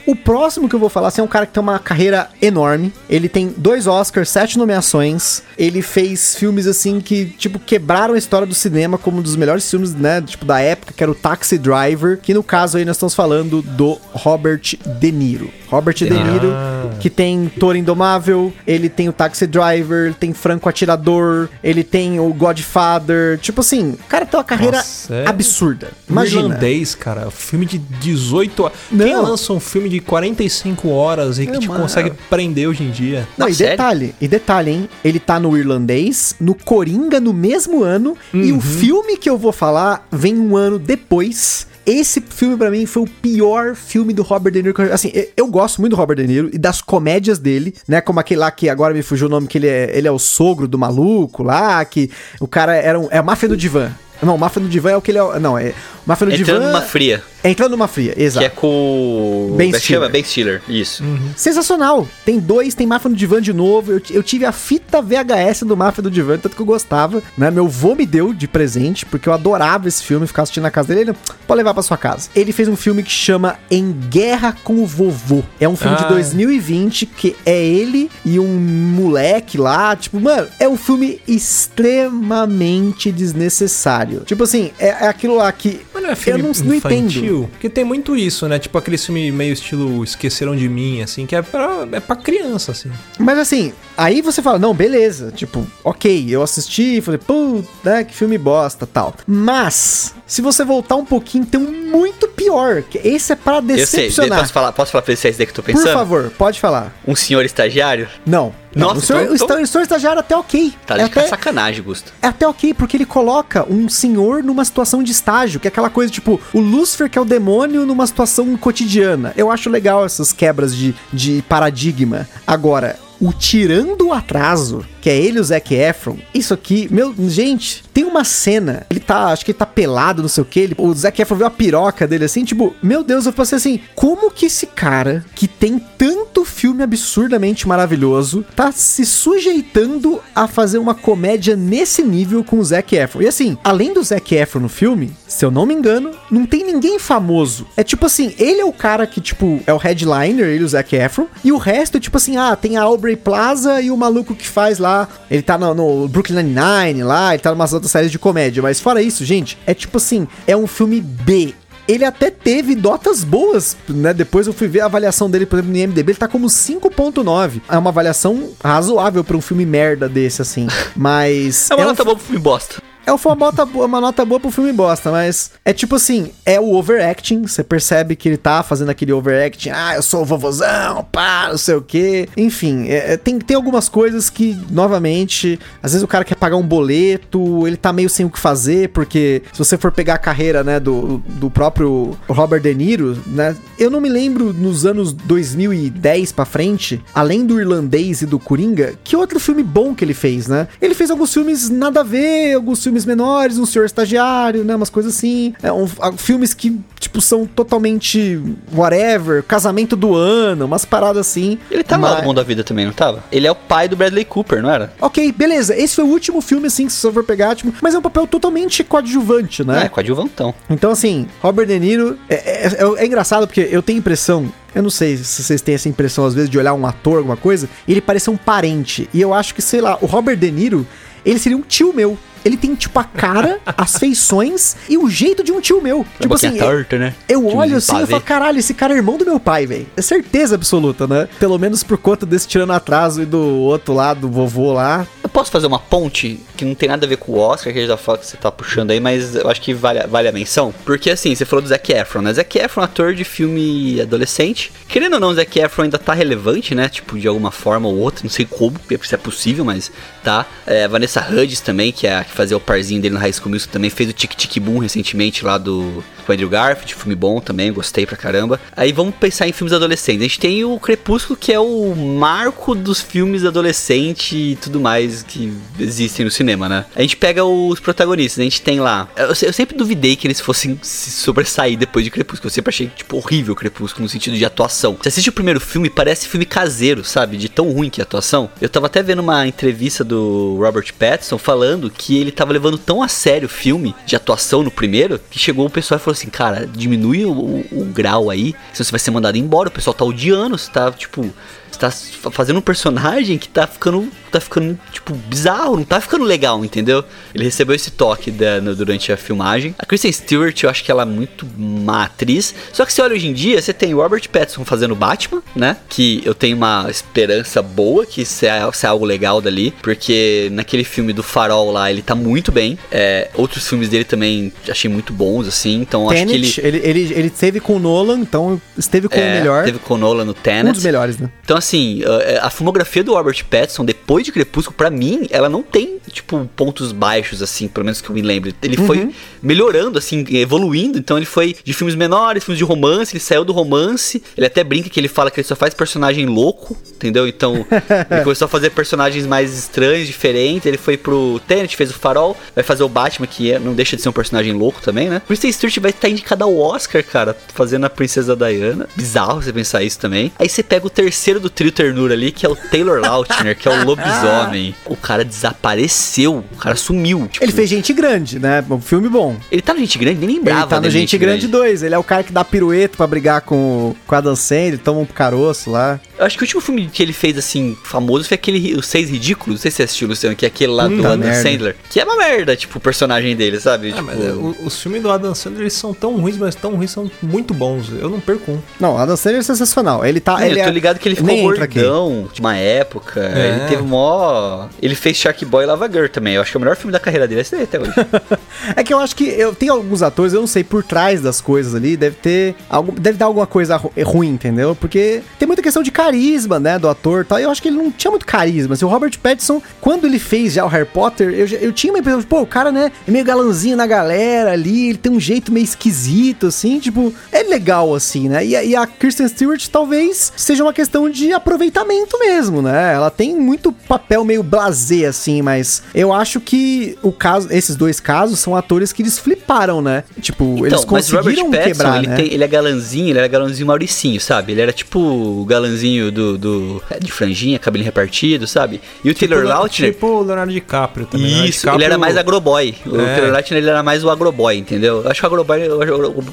O próximo que eu vou falar assim, é um cara que tem uma carreira enorme. Ele tem dois Oscars, sete nomeações. Ele fez filmes assim que, tipo, quebraram a história do cinema como um dos melhores filmes, né? Tipo, da época, que era o Taxi Driver. Que no caso aí nós estamos falando do Robert De Niro. Robert De Niro, que tem Toro Indomável, ele tem o Taxi Driver, ele tem Franco Atirador, ele tem o Godfather. Tipo assim, o cara tem uma carreira Nossa, é absurda. O Imagina. Irlandês, cara, filme de 18 horas. Não. Quem lança um filme de 45 horas e que É, te mano. consegue prender hoje em dia? Não, Ah, e sério? detalhe, e detalhe, hein? Ele tá no irlandês, no Coringa no mesmo ano, e Uhum. o filme que eu vou falar vem um ano depois. Esse filme pra mim foi o pior filme do Robert De Niro. Assim, eu- gosto muito do Robert De Niro e das comédias dele, né? Como aquele lá que agora me fugiu o nome, que ele é, ele é o sogro do maluco lá, que o cara era um, é a máfia do divã. Não, máfia do divã é o que ele é. Não, é máfia do Entrando divã. numa fria, É entrando numa fria, exato. que é com. Ben é que chama? Stiller. Ben Stiller, isso. Sensacional. Tem dois, tem Máfia no Divã de novo. Eu, eu tive a fita VHS do Máfia do Divã, tanto que eu gostava, né? Meu vô me deu de presente, porque eu adorava esse filme, ficar assistindo na casa dele. Ele, pode levar pra sua casa. Ele fez um filme que chama Em Guerra com o Vovô. É um filme de Ah. 2020 que é ele e um moleque lá. Tipo, mano, é um filme extremamente desnecessário. Tipo assim, é, é aquilo lá que. Mas não é filme eu não, não entendo. Infantil? Porque tem muito isso, né? Tipo aquele filme meio estilo Esqueceram de Mim, assim, que é pra, é pra criança, assim. Mas assim, aí você fala, não, beleza, tipo, ok, eu assisti, falei, pô, né, que filme bosta, tal. Mas, se você voltar um pouquinho, tem um muito pior, que esse é pra Eu sei, decepcionar. posso falar, posso falar pra você esse daí que eu tô Por pensando? favor, pode falar. Um senhor estagiário? Não. Nossa, o, senhor, então- o esta- o senhor estagiário é até ok. Tá é até, sacanagem, Gusto. é até ok, porque ele coloca um senhor numa situação de estágio, que é aquela coisa tipo, o Lúcifer que é o demônio numa situação cotidiana. Eu acho legal essas quebras de, de paradigma. Agora, o tirando o atraso, que é ele o Zac Efron, isso aqui, meu, gente, tem uma cena, ele tá, acho que ele tá pelado, não sei o que, ele, o Zac Efron viu a piroca dele assim, tipo, meu Deus, eu pensei assim, como que esse cara, que tem tanto filme absurdamente maravilhoso, tá se sujeitando a fazer uma comédia nesse nível com o Zac Efron? E assim, além do Zac Efron no filme, se eu não me engano, não tem ninguém famoso. É tipo assim, ele é o cara que, tipo, é o headliner, ele o Zac Efron, e o resto é tipo assim, ah, tem a Aubrey Plaza e o maluco que faz lá, ele tá no, no Brooklyn Nine-Nine lá, ele tá numas outras séries de comédia, mas fora isso, gente, é tipo assim, é um filme B. Ele até teve notas boas, né? Depois eu fui ver a avaliação dele, por exemplo, no IMDb, ele tá como 5.9. É uma avaliação razoável pra um filme merda desse, assim. Mas... É uma um nota fi- boa pro filme bosta. É uma nota, boa, uma nota boa pro filme bosta, mas é tipo assim, é o overacting, você percebe que ele tá fazendo aquele overacting, ah, eu sou o vovozão, pá, não sei o quê. Enfim, é- é, tem, tem algumas coisas que, novamente, às vezes o cara quer pagar um boleto, ele tá meio sem o que fazer, porque se você for pegar a carreira, né, do, do próprio Robert De Niro, né, eu não me lembro nos anos 2010 pra frente, além do Irlandês e do Coringa, que outro filme bom que ele fez, né? Ele fez alguns filmes nada a ver, alguns filmes menores, um senhor estagiário, né? Umas coisas assim. É, um- filmes que, tipo, são totalmente whatever, casamento do ano, umas paradas assim. Ele tava lá Mas- no mundo da vida também, não tava? Ele é o pai do Bradley Cooper, não era? Ok, beleza. Esse foi o último filme, assim, que se você for pegar, tipo, mas é um papel totalmente coadjuvante, né? É, coadjuvantão. Então, assim, Robert De Niro é, é- é- é engraçado porque eu tenho impressão. Eu não sei se vocês têm essa impressão, às vezes, de olhar um ator, alguma coisa, e ele parece um parente. E eu acho que, sei lá, o Robert De Niro, ele seria um tio meu. Ele tem, tipo, a cara, as feições e o jeito de um tio meu. Tipo assim, torta, né? eu olho assim e falo, caralho, esse cara é irmão do meu pai, velho. É certeza absoluta, né? Pelo menos por conta desse tirando atraso e do outro lado, do vovô lá. Eu posso fazer uma ponte que não tem nada a ver com o Oscar, que a gente já fala que você tá puxando aí, mas eu acho que vale, a- vale a menção. Porque assim, você falou do Zac Efron, né? Zac Efron, ator de filme adolescente. Querendo ou não, o Zac Efron ainda tá relevante, né? Tipo, de alguma forma ou outra, não sei como, se é possível, mas tá. É, Vanessa Hudgens também, que é a que fazia o parzinho dele no High School Musical, também fez o Tic Tic Boom recentemente lá do com o Andrew Garfield, filme bom também, gostei pra caramba. Aí vamos pensar em filmes adolescentes. A gente tem o Crepúsculo, que é o marco dos filmes adolescentes e tudo mais que existem no cinema, né? A gente pega os protagonistas, a gente tem lá. Eu, eu sempre duvidei que eles fossem se sobressair depois de Crepúsculo. Eu sempre achei, tipo, horrível Crepúsculo no sentido de atuação. Você assiste o primeiro filme, parece filme caseiro, sabe? De tão ruim que é a atuação. Eu tava até vendo uma entrevista do Robert Pattinson falando que ele tava levando tão a sério o filme de atuação no primeiro que chegou o pessoal e falou assim: Cara, diminui o, o- o grau aí, senão você vai ser mandado embora. O pessoal tá odiando, você tá, tipo. Tá fa- fazendo um personagem que tá ficando, tá ficando, tipo, bizarro, não tá ficando legal, entendeu? Ele recebeu esse toque da- no- durante a filmagem. A Kristen Stewart, eu acho que ela é muito má atriz. Só que você olha hoje em dia, você tem o Robert Pattinson fazendo Batman, né? Que eu tenho uma esperança boa que isso é, isso é algo legal dali. Porque naquele filme do Farol lá, ele tá muito bem. É, outros filmes dele também achei muito bons, assim. Então acho que ele... Tenet, ele, ele, ele esteve com o Nolan, então esteve com o é, melhor. Teve com o Nolan no Um Tenet. dos melhores, né? Então, assim, a, a filmografia do Robert Pattinson, depois de Crepúsculo, pra mim, ela não tem, tipo, pontos baixos, assim, pelo menos que eu me lembre. Ele Uhum. foi melhorando, assim, evoluindo. Então, ele foi de filmes menores, filmes de romance, ele saiu do romance. Ele até brinca que ele fala que ele só faz personagem louco, entendeu? Então, ele começou a fazer personagens mais estranhos, diferentes. Ele foi pro Tenet, fez o Farol, vai fazer o Batman, que é- não deixa de ser um personagem louco também, né? Kristen Stewart vai estar indicada ao Oscar, cara, fazendo a Princesa Diana. Bizarro você pensar isso também. Aí você pega o terceiro do trio ternura ali, que é o Taylor Lautner, que é o lobisomem. O cara desapareceu, o cara sumiu. Tipo, Ele fez Gente Grande, né? Um filme bom. Ele tá no Gente Grande, nem lembrava Ele tá no dele, Gente Grande 2. Ele é o cara que dá pirueta pra brigar com, o- com a Dan Sandler, toma um caroço lá. Eu acho que o último filme que ele fez, assim, famoso foi aquele Os Seis Ridículos. Não sei se você assistiu, Luciano, que é aquele lá do Puta Adam merda. Sandler. Que é uma merda, tipo, o personagem dele, sabe? É, tipo, mas é, o- os filmes do Adam Sandler eles são tão ruins, mas tão ruins, são muito bons. Eu não perco um. Não, a Dan Sandler é sensacional. Ele tá. É, ele eu tô é- ligado que ele ficou gordão de uma época. É. Ele teve mó. Ele fez Shark Boy e Lava Girl também. Eu acho que é o melhor filme da carreira dele. Esse daí até hoje. É que eu acho que eu tenho alguns atores, eu não sei, por trás das coisas ali, deve ter. Algo, deve dar alguma coisa ru- ruim, entendeu? Porque tem muita questão de carisma, né, do ator e tal. e Eu acho que ele não tinha muito carisma. Assim, o Robert Pattinson, quando ele fez já o Harry Potter, eu, eu tinha uma impressão de, pô, o cara, né, é meio galanzinho na galera ali, ele tem um jeito meio esquisito, assim, tipo, é legal, assim, né? E, a- e a Kristen Stewart talvez seja uma questão de aproveitamento mesmo, né? Ela tem muito papel meio blasé, assim, mas eu acho que o caso, esses dois casos são atores que eles fliparam, né? Tipo, eles Então, Robert conseguiram Pattinson, quebrar, ele, né? tem- ele é galanzinho, ele era galanzinho Mauricinho, sabe? Ele era tipo o galanzinho do, do é, de franjinha, cabelinho repartido, sabe? E o Taylor Tipo- Lautner, Tipo o Leonardo DiCaprio também. Leonardo Ele era mais agroboy. O É. Taylor Lautner ele era mais o agroboy, entendeu? Eu acho que o agroboy,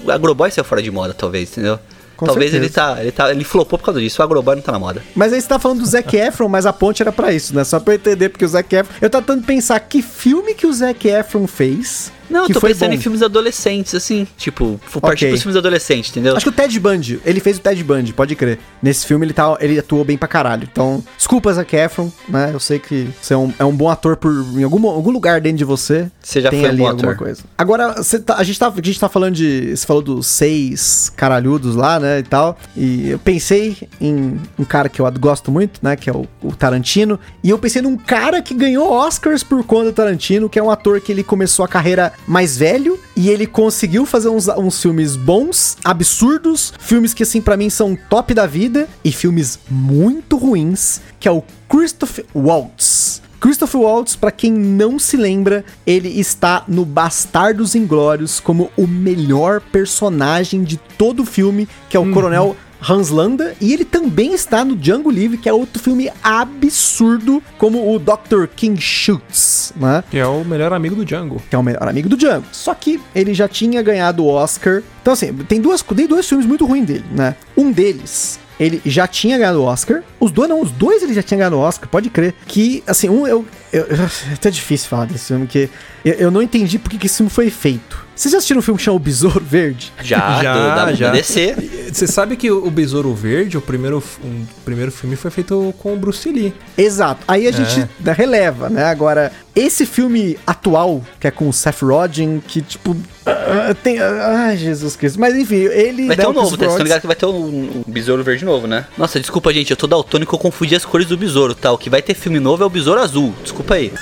o agroboy saiu fora de moda, talvez, entendeu? Com talvez ele tá, ele tá, ele flopou por causa disso. O agroboy não tá na moda. Mas aí você tá falando do Zac Efron, mas a ponte era pra isso, né? Só pra eu entender, porque o Zac Efron... Eu tô tentando pensar que filme que o Zac Efron fez Não, que eu tô pensando bom. em filmes adolescentes, assim. Tipo, for partir pros filmes adolescentes, entendeu? Acho que o Ted Bundy, ele fez o Ted Bundy, pode crer. Nesse filme ele, tá, ele atuou bem pra caralho. Então, desculpa, Zac Efron, né? Eu sei que você é um, é um bom ator por, em algum, algum lugar dentro de você. Você já tem foi um ali bom alguma ator. coisa. Agora, tá- a, gente tá, a gente tá falando de. Você falou dos seis caralhudos lá, né? E tal. E eu pensei em um cara que eu gosto muito, né? Que é o, o Tarantino. E eu pensei num cara que ganhou Oscars por conta do Tarantino, que é um ator que ele começou a carreira mais velho. E ele conseguiu fazer uns, uns filmes bons, absurdos, filmes que, assim, pra mim são top da vida, e filmes muito ruins, que é o Christopher Waltz. Christopher Waltz, pra quem não se lembra, ele está no Bastardos Inglórios como o melhor personagem de todo o filme, que é o Coronel Hans Landa, e ele também está no Django Livre, que é outro filme absurdo, como o Dr. King Shoots, né? Que é o melhor amigo do Django. que é o melhor amigo do Django. Só que ele já tinha ganhado o Oscar. Então, assim, tem, duas, tem dois filmes muito ruins dele, né? Um deles. Ele já tinha ganhado o Oscar. Os dois, não, os dois ele já tinha ganhado o Oscar, pode crer. Que, assim, um eu. eu, é até difícil falar desse filme, porque eu, eu não entendi por que que esse filme foi feito. Vocês já assistiram um filme que chama O Besouro Verde? Já, Já, do, já. DC. Você sabe que o Besouro Verde, o primeiro, o primeiro filme foi feito com o Bruce Lee. Exato. Aí a É. gente releva, né? Agora, esse filme atual, que é com o Seth Rogen, que tipo. ah, tem. ah, Ai, Jesus Cristo. Mas enfim, ele. Vai ter um novo, tá? Vocês ligados que vai ter um, um besouro verde novo, né? Nossa, desculpa, gente, eu tô daltônico, eu confundi as cores do besouro, tá? O que vai ter filme novo é o besouro azul. Desculpa aí.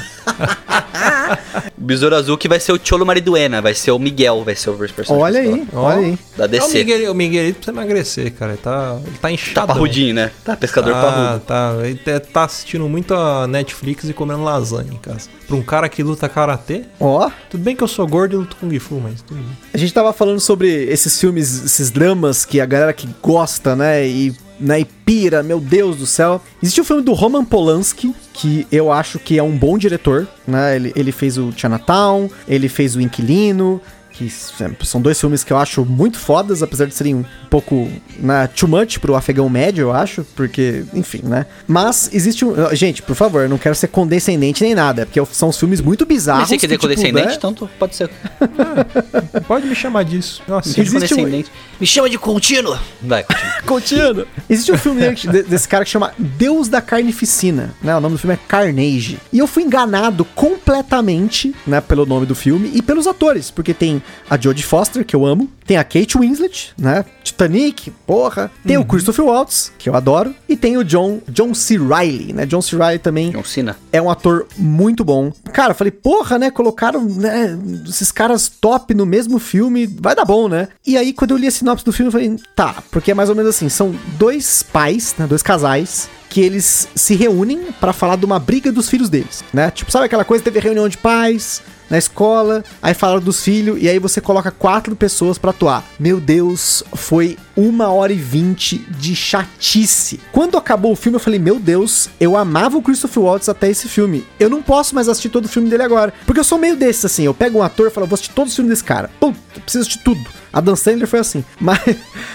O besouro azul que vai ser o Cholo Mariduena, vai ser o Miguel, vai ser o personagem Olha aí, principal. olha aí. Da É o DC. Miguel, o Miguelito precisa emagrecer, cara. Ele tá, ele tá inchado. Tá parrudinho, né? Tá pescador Tá, parrudo. tá. Ele tá- assistindo muito a Netflix e comendo lasanha em casa. Pra um cara que luta karatê, Ó, tudo bem que eu sou gordo e luto com Gifu, mas tudo bem. a gente tava falando sobre esses filmes, esses dramas que a galera que gosta, né? E, né, e pira, meu Deus do céu. Existe o filme do Roman Polanski, que eu acho que é um bom diretor, né? Ele, ele fez o Chinatown, ele fez o Inquilino. Que s- são dois filmes que eu acho muito fodas, apesar de serem um pouco né, too much pro afegão médio, eu acho, porque, enfim, né? Mas existe um. Gente, por favor, eu não quero ser condescendente nem nada, porque são os filmes muito bizarros. Mas você quer dizer que, tipo, condescendente, né, então tu pode ser. Pode me chamar disso. Nossa, Me chama de Existe um- condescendente. Me chama de contínuo. Vai, continua. Contínuo. Existe um filme desse cara que chama Deus da Carnificina, né? O nome do filme é Carnage. E eu fui enganado completamente, né, pelo nome do filme e pelos atores, porque tem a Jodie Foster, que eu amo, tem a Kate Winslet, né? Titanic, porra. Tem o Christopher Waltz, que eu adoro, e tem o John John C. Reilly, né? John C. Reilly também John Cena. é um ator muito bom. Cara, eu falei, porra, né? Colocaram né, esses caras top no mesmo filme, vai dar bom, né? E aí, quando eu li a sinopse do filme, eu falei, tá, porque é mais ou menos assim: são dois pais, né? Dois casais. Que eles se reúnem pra falar de uma briga dos filhos deles, né? Tipo, sabe aquela coisa? Teve reunião de pais na escola, aí falaram dos filhos, e aí você coloca quatro pessoas pra atuar. Meu Deus, foi uma hora e vinte de chatice. Quando acabou o filme, eu falei, meu Deus, eu amava o Christopher Waltz até esse filme. Eu não posso mais assistir todo o filme dele agora. Porque eu sou meio desses, assim, eu pego um ator e falo, vou assistir todos os filmes desse cara. Puta, preciso assistir tudo. A Dan Sandler foi assim. Mas.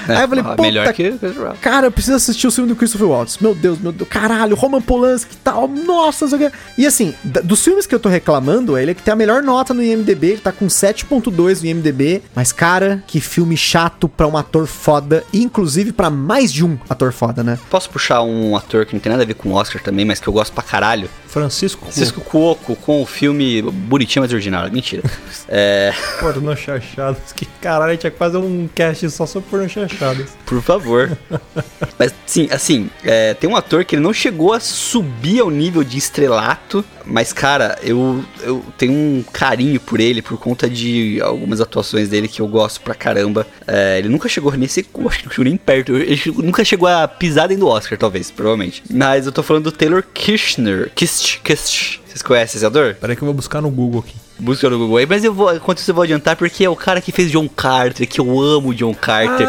aí eu falei, ah, puta melhor que. Cara, eu preciso assistir o filme do Christopher Waltz. Meu Deus, meu Deus. Caralho, Roman Polanski e tal. Nossa, não sei o quê. E assim, dos filmes que eu tô reclamando, ele é que tem a melhor nota no IMDB. Ele tá com 7.2 no IMDB. Mas, cara, que filme chato pra um ator foda. E, inclusive, pra mais de um ator foda, né? Posso puxar um ator que não tem nada a ver com o Oscar também, mas que eu gosto pra caralho? Francisco Francisco Cuoco com o filme bonitinho, mas original. Mentira. É, Porno Chachadas. Que caralho, a gente tinha que fazer um cast só sobre porno chachadas. por favor. Mas sim, assim, é, tem um ator que ele não chegou a subir ao nível de estrelato, mas cara, eu, eu tenho um carinho por ele por conta de algumas atuações dele que eu gosto pra caramba. É, ele nunca chegou nesse, acho que não chegou nem perto. Ele nunca chegou a pisar dentro do Oscar, talvez, provavelmente. Mas eu tô falando do Taylor Kirchner. Kist, Kist. Vocês conhecem esse ator? Peraí que eu vou buscar no Google aqui. Busca no Google aí, mas eu vou, enquanto isso eu vou adiantar, porque é o cara que fez John Carter, que eu amo John Carter.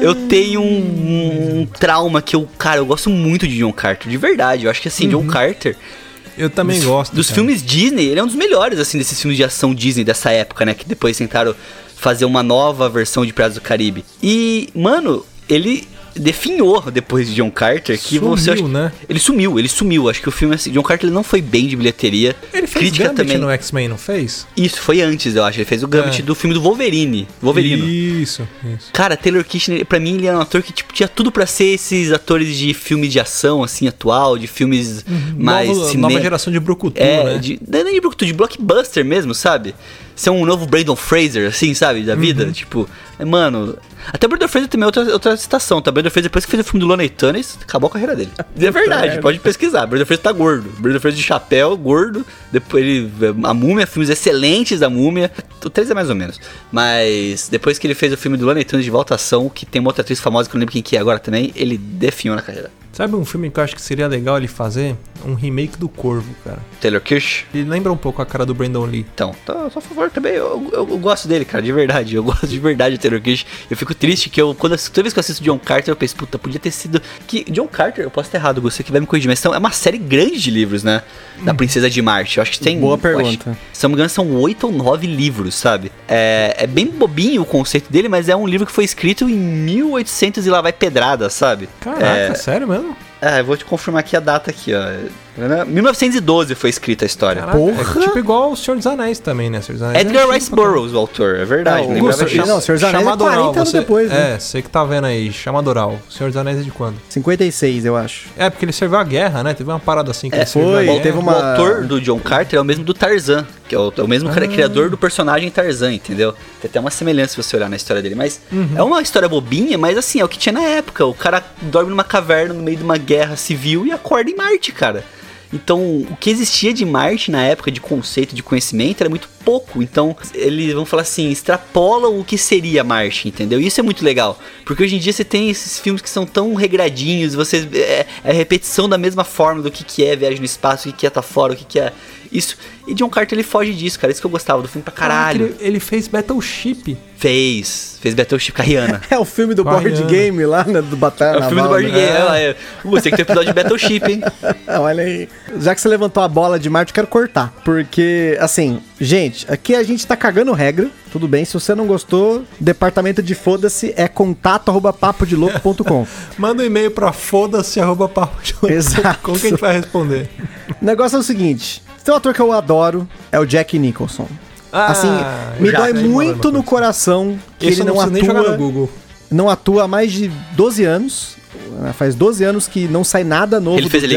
Eu tenho um, um trauma que eu, cara, eu gosto muito de John Carter, de verdade. Eu acho que assim, John Carter, Eu também dos, gosto. dos cara. filmes Disney, ele é um dos melhores, assim, desses filmes de ação Disney dessa época, né? Que depois tentaram fazer uma nova versão de Piratas do Caribe. E, mano, ele definhou depois de John Carter que Sumiu, você acha- né? ele sumiu, ele sumiu. Acho que o filme assim, John Carter ele não foi bem de bilheteria. Ele fez Crítica Gambit também. no X-Men, não fez? Isso, foi antes, eu acho. Ele fez o Gambit É. do filme do Wolverine. Wolverino. Isso, isso. Cara, Taylor Kitchener, pra mim, ele é um ator que tipo, tinha tudo pra ser esses atores de filme de ação, assim, atual, de filmes mais Uhum. nova, cinema. nova geração de Brucutu, É, né? de, não é nem de Brucutu, de blockbuster mesmo, sabe? Ser um novo Brandon Fraser, assim, sabe? Da vida, Uhum. tipo... é, Mano... Até Brandon Fraser também é outra, outra citação, tá? Brandon Fraser, depois que fez o filme do Lonely Tunnels, acabou a carreira dele. É verdade, pode pesquisar. Brandon Fraser tá gordo. Brandon Fraser de chapéu, gordo. Depois ele... A Múmia, filmes excelentes da Múmia. O 3 é mais ou menos. Mas depois que ele fez o filme do Lonely Tunnels de Volta à Ação, que tem uma outra atriz famosa que eu não lembro quem que é agora também, ele definhou na carreira. Sabe um filme que eu acho que seria legal ele fazer? Um remake do Corvo, cara. Taylor Kirsch. Ele lembra um pouco a cara do Brandon Lee. Então, tô, tô a favor também. Eu, eu, eu gosto dele, cara, de verdade. Eu gosto de verdade do Taylor Kirsch. Eu fico triste que eu, quando, toda vez que eu assisto John Carter, eu penso, puta, podia ter sido. Que John Carter, eu posso estar errado, você que vai me corrigir, mas são, é uma série grande de livros, né? Da Princesa de Marte. Eu acho que tem. Boa eu acho- pergunta. se não me engano, são oito ou nove livros, sabe? É, é bem bobinho o conceito dele, mas é um livro que foi escrito em 1800 e lá vai pedrada, sabe? Caraca, É, sério mesmo? É, eu vou te confirmar aqui a data aqui, ó. Né? 1912 foi escrita a história. Caraca, Porra! É tipo igual o Senhor dos Anéis também, né? Senhor dos Anéis é Edgar antigo Rice. Burroughs, o autor, é verdade. Não, não o não, Senhor dos Anéis é Chamador 40 anos você, depois, né? É, você que tá vendo aí, Chamadoral. O Senhor dos Anéis é de quando? 56, eu acho. É, porque ele serviu a guerra, né? Teve uma parada assim que É, ele serviu foi, a guerra. teve O uma- autor do John Carter é o mesmo do Tarzan, que é o, é o mesmo cara- criador do personagem Tarzan, entendeu? Tem até uma semelhança se você olhar na história dele. Mas é uma história bobinha, mas assim, é o que tinha na época. O cara dorme numa caverna no meio de uma guerra civil e acorda em Marte, cara. Então, o que existia de Marte na época, de conceito, de conhecimento, era muito pouco. Então, eles vão falar assim, extrapolam o que seria Marte, entendeu? Isso é muito legal. Porque hoje em dia você tem esses filmes que são tão regradinhos, você é, é repetição da mesma forma do que, que é viagem no espaço, o que, que é tá fora, o que, que é isso. E John Carter ele foge disso, cara. Isso que eu gostava do filme pra caralho. Caraca, ele, ele fez Battleship. Fez. Fez Battleship com a Rihanna. É o filme do board game lá, né, do Batalha É o filme do board né? game. é- Você que tem episódio de Battleship, hein? Olha aí. Já que você levantou a bola de Marte, eu quero cortar. Porque, assim, gente, aqui a gente tá cagando regra. Tudo bem, se você não gostou, departamento de foda-se é contato arroba papodilouco.com. Manda um e-mail pra foda-se arroba papo de louco. Exato. Como que a gente vai responder? O negócio é o seguinte: tem um ator que eu adoro, é o Jack Nicholson. Ah, assim, me já dói muito no coração que Esse ele não, no atua, Google. não atua há mais de 12 anos. né, Faz 12 anos que não sai nada novo Ele fez ele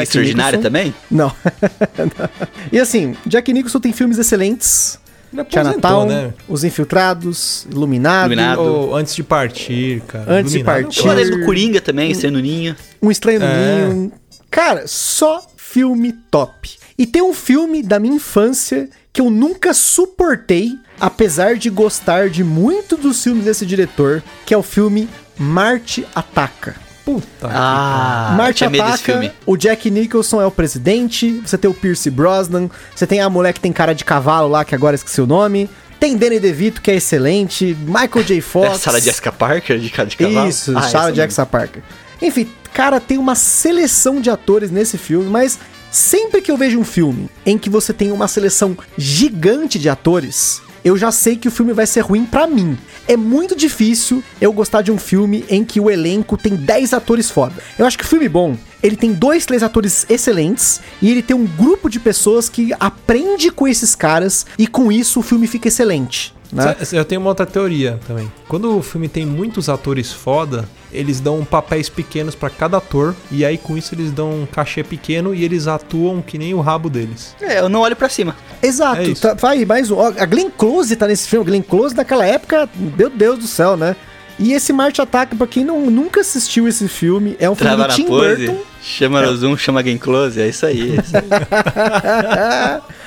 Nicholson. também? Não. Não. E assim, Jack Nicholson tem filmes excelentes. Ele Chinatown, né? Os Infiltrados, Iluminado, Iluminado. Ou antes de partir, cara. Antes de Iluminado é um partir. Eu do Coringa também, sendo ninho. Um Estranho no É. Ninho. Cara, só filme top. E tem um filme da minha infância que eu nunca suportei, apesar de gostar de muito dos filmes desse diretor, que é o filme Marte Ataca. Puta. Ah, Marte Ataca, o Jack Nicholson é o presidente, você tem o Pierce Brosnan, você tem a mulher que tem cara de cavalo lá, que agora esqueci o nome, tem Danny DeVito, que é excelente, Michael J. É Fox... Sarah Jessica Parker de cara de cavalo? Isso, Ah, Sarah Jackson Parker. Enfim, cara, tem uma seleção de atores nesse filme, mas sempre que eu vejo um filme em que você tem uma seleção gigante de atores, eu já sei que o filme vai ser ruim pra mim. É muito difícil eu gostar de um filme em que o elenco tem 10 atores foda. Eu acho que o filme bom, ele tem dois, três atores excelentes e ele tem um grupo de pessoas que aprende com esses caras e com isso o filme fica excelente. Né? Eu tenho uma outra teoria também. Quando o filme tem muitos atores foda, eles dão papéis pequenos pra cada ator e aí com isso eles dão um cachê pequeno e eles atuam que nem o rabo deles. É, eu não olho pra cima. Exato. É tá, vai, mais um. ó, A Glenn Close tá nesse filme. A Glenn Close naquela época, meu Deus do céu, né? E esse Marte Ataque, pra quem não, nunca assistiu esse filme, é um filme Trava do Tim pose, Burton. chama no zoom, chama Game Close, é isso aí. É isso aí.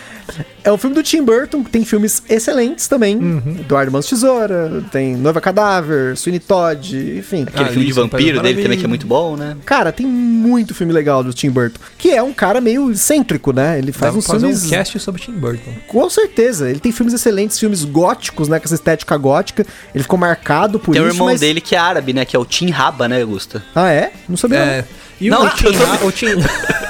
É um filme do Tim Burton, que tem filmes excelentes também. Uhum. Eduardo Mãos Tesoura, tem Noiva Cadáver, Sweeney Todd, enfim. Aquele Ah, filme de vampiro dele também que é muito bom, né? Cara, tem muito filme legal do Tim Burton. Que é um cara meio excêntrico, né? Ele Dá faz pra uns fazer filmes. um cast sobre Tim Burton. Com certeza. Ele tem filmes excelentes, filmes góticos, né? Com essa estética gótica. Ele ficou marcado por Tem o isso. irmão mas... dele que é árabe, né? Que é o Tim Raba, né, Augusta? Ah, é? Não sabia. É. E Não, o Tim eu tô- Ra- o Tim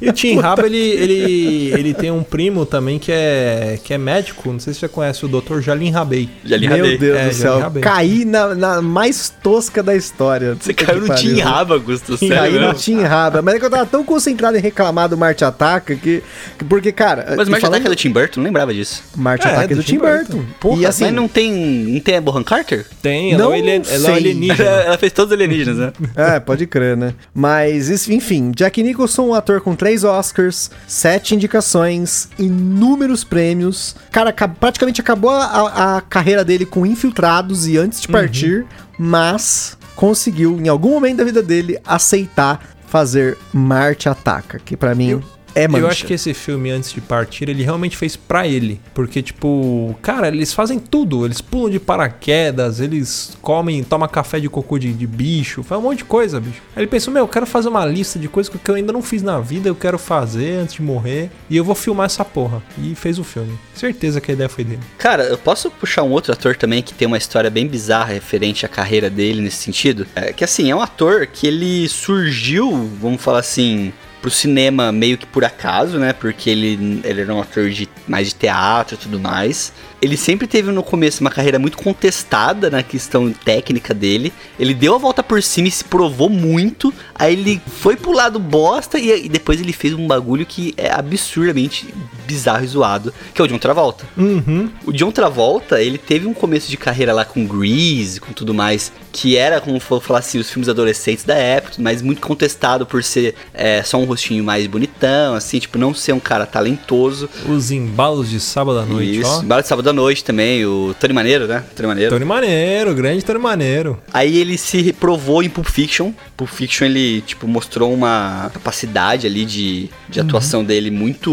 E o Tim Raba, ele, ele, ele tem um primo também que é, que é médico. Não sei se você conhece o Dr. Jalim Rabei. Já li Meu rabei. Deus É, do céu. acabei. Caí na, na mais tosca da história. Você caiu no. Tim Raba, Augusto, Caí sério no mesmo? Tim Raba. Mas é que eu tava tão concentrado em reclamar do Marte Ataca que. que- Porque, cara. Mas o Marte falando- Ataque é do Tim Burton? Não lembrava disso. Marte É, Ataque é do, Tim Burton. Porra, e assim. mas não tem, não tem a Bohan Carter? Tem, ela, Não é alien- ela é alienígena. Ela fez todos os alienígenas, né? É, pode crer, né? Mas, enfim, Jack Nicholson, um ator com três Oscars, sete indicações, inúmeros prêmios. Cara, ca- praticamente acabou a, a carreira dele com Infiltrados e Antes de Partir, mas conseguiu, em algum momento da vida dele, aceitar fazer Marte Ataca, que pra mim é mancha. Eu acho que esse filme, antes de partir, ele realmente fez pra ele. Porque, tipo, cara, eles fazem tudo. Eles pulam de paraquedas, eles comem, tomam café de cocô de, de bicho, faz um monte de coisa, bicho. Aí ele pensou, meu, eu quero fazer uma lista de coisas que eu ainda não fiz na vida, eu quero fazer antes de morrer. E eu vou filmar essa porra. E fez o filme. Certeza que a ideia foi dele. Cara, eu posso puxar um outro ator também que tem uma história bem bizarra referente à carreira dele nesse sentido? É, que assim, é um ator que ele surgiu, vamos falar assim, pro cinema meio que por acaso, né? Porque ele, ele era um ator de mais de teatro e tudo mais. Ele sempre teve no começo uma carreira muito contestada na questão técnica dele. Ele deu a volta por cima e se provou muito. Aí ele foi pro lado bosta e, e depois ele fez um bagulho que é absurdamente bizarro e zoado, que é o John Travolta. Uhum. O John Travolta, ele teve um começo de carreira lá com Grease, com tudo mais, que era, como for falar assim, os filmes adolescentes da época, mas muito contestado por ser é, só um rostinho mais bonitão, assim, tipo, não ser um cara talentoso. Os embalos de sábado à noite, Isso, ó. Embalo de Sábado à Noite também, o Tony Maneiro, né? Tony Maneiro. Tony Maneiro, grande Tony Maneiro. Aí ele se reprovou em Pulp Fiction. Pulp Fiction ele, tipo, mostrou uma capacidade ali de, de atuação dele muito,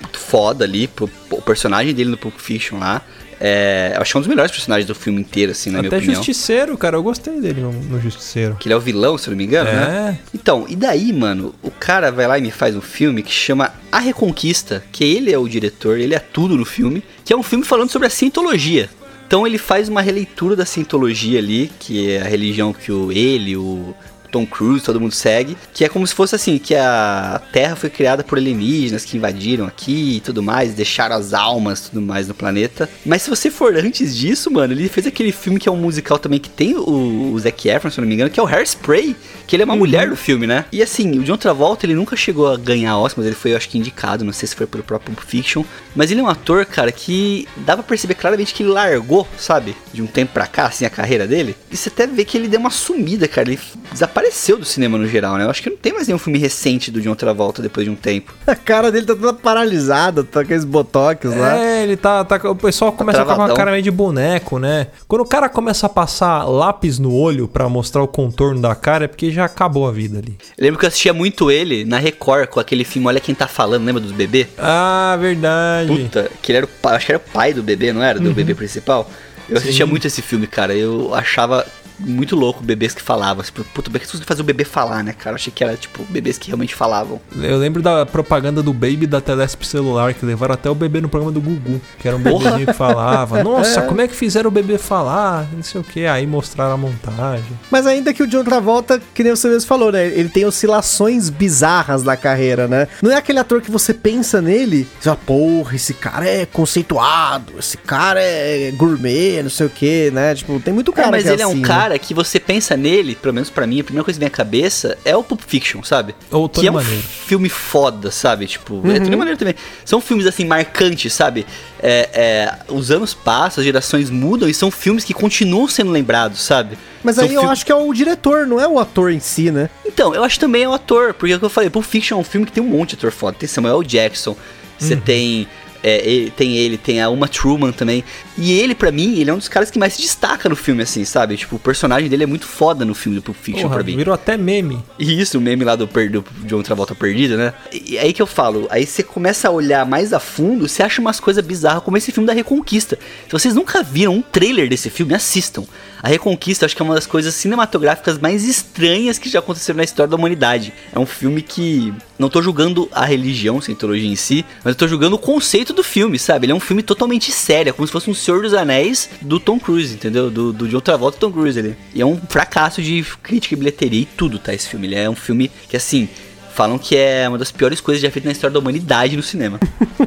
muito foda ali. Pro, o personagem dele no Pulp Fiction lá. É, eu acho é um dos melhores personagens do filme inteiro, assim, na minha Até opinião. Justiceiro, cara, eu gostei dele no, no Justiceiro. Que ele é o vilão, se eu não me engano, né? É, Então, e daí, mano, o cara vai lá e me faz um filme que chama A Reconquista, que ele é o diretor, ele é tudo no filme, que é um filme falando sobre a cientologia. Então ele faz uma releitura da cientologia ali, que é a religião que o ele, o Tom Cruise, todo mundo segue, que é como se fosse assim, que a Terra foi criada por alienígenas que invadiram aqui e tudo mais, deixaram as almas e tudo mais no planeta. Mas se você for antes disso, mano, ele fez aquele filme que é um musical também que tem o, o Zac Efron, se eu não me engano, que é o Hairspray, que ele é uma mulher do filme, né? E assim, o John Travolta, ele nunca chegou a ganhar Oscar, mas ele foi, eu acho que, indicado, não sei se foi pelo próprio Fiction, mas ele é um ator, cara, que dá pra perceber claramente que ele largou, sabe, de um tempo pra cá, assim, a carreira dele. E você até vê que ele deu uma sumida, cara, ele desapareceu do cinema no geral, né? Eu acho que não tem mais nenhum filme recente do John Travolta depois de um tempo. A cara dele tá toda paralisada, tá com aqueles botox lá. É, ele tá, tá. O pessoal começa a ficar com uma cara meio de boneco, né? Quando o cara começa a passar lápis no olho pra mostrar o contorno da cara, é porque já acabou a vida ali. Eu lembro que eu assistia muito ele na Record com aquele filme Olha Quem Tá Falando, lembra dos bebês? Ah, verdade. Puta, que ele era o pai, acho que era o pai do bebê, não era? Do bebê principal. Eu assistia muito esse filme, cara. Eu achava muito louco bebês que falavam. Tipo, puta, por que você fazer o bebê falar, né, cara? Eu achei que era, tipo, bebês que realmente falavam. Eu lembro da propaganda do Baby da Telesp celular, que levaram até o bebê no programa do Gugu, que era um bebezinho que falava. Nossa, como é que fizeram o bebê falar? Não sei o que. Aí mostraram a montagem. Mas ainda que o John Travolta, que nem você mesmo falou, né? Ele tem oscilações bizarras na carreira, né? Não é aquele ator que você pensa nele, você fala, porra, esse cara é conceituado, esse cara é gourmet, não sei o que, né? Tipo, tem muito cara É, mas que ele é assim, um né? Cara que você pensa nele, pelo menos pra mim, a primeira coisa que vem à cabeça é o Pulp Fiction, sabe? Ou o Tony que é um Maneiro. filme foda, sabe? Tipo, Uhum. é Tony Maneiro também. São filmes assim marcantes, sabe? É, é, os anos passam, as gerações mudam e são filmes que continuam sendo lembrados, sabe? Mas São aí eu fi- acho que é o diretor, não é o ator em si, né? Então, eu acho que também é o ator, porque é o que eu falei, Pulp Fiction é um filme que tem um monte de ator foda. Tem Samuel Jackson, você tem. É, ele, tem ele, tem a Uma Truman também. E ele, pra mim, ele é um dos caras que mais se destaca no filme, assim, sabe? Tipo, o personagem dele é muito foda no filme do Pulp Fiction Porra, pra mim. virou até meme. E isso, o meme lá do, do John Travolta perdido, né? E aí que eu falo, aí você começa a olhar mais a fundo, você acha umas coisas bizarras, como esse filme da Reconquista. Se vocês nunca viram um trailer desse filme, assistam. A Reconquista, acho que é uma das coisas cinematográficas mais estranhas que já aconteceram na história da humanidade. É um filme que. Não tô julgando a religião, a cientologia em si, mas eu tô julgando o conceito do filme, sabe? Ele é um filme totalmente sério, é como se fosse um Senhor dos Anéis do Tom Cruise, entendeu? Do, do John Travolta e Tom Cruise ali. E é um fracasso de crítica e bilheteria e tudo, tá? Esse filme. Ele é um filme que, assim. Falam que é uma das piores coisas já feitas na história da humanidade no cinema.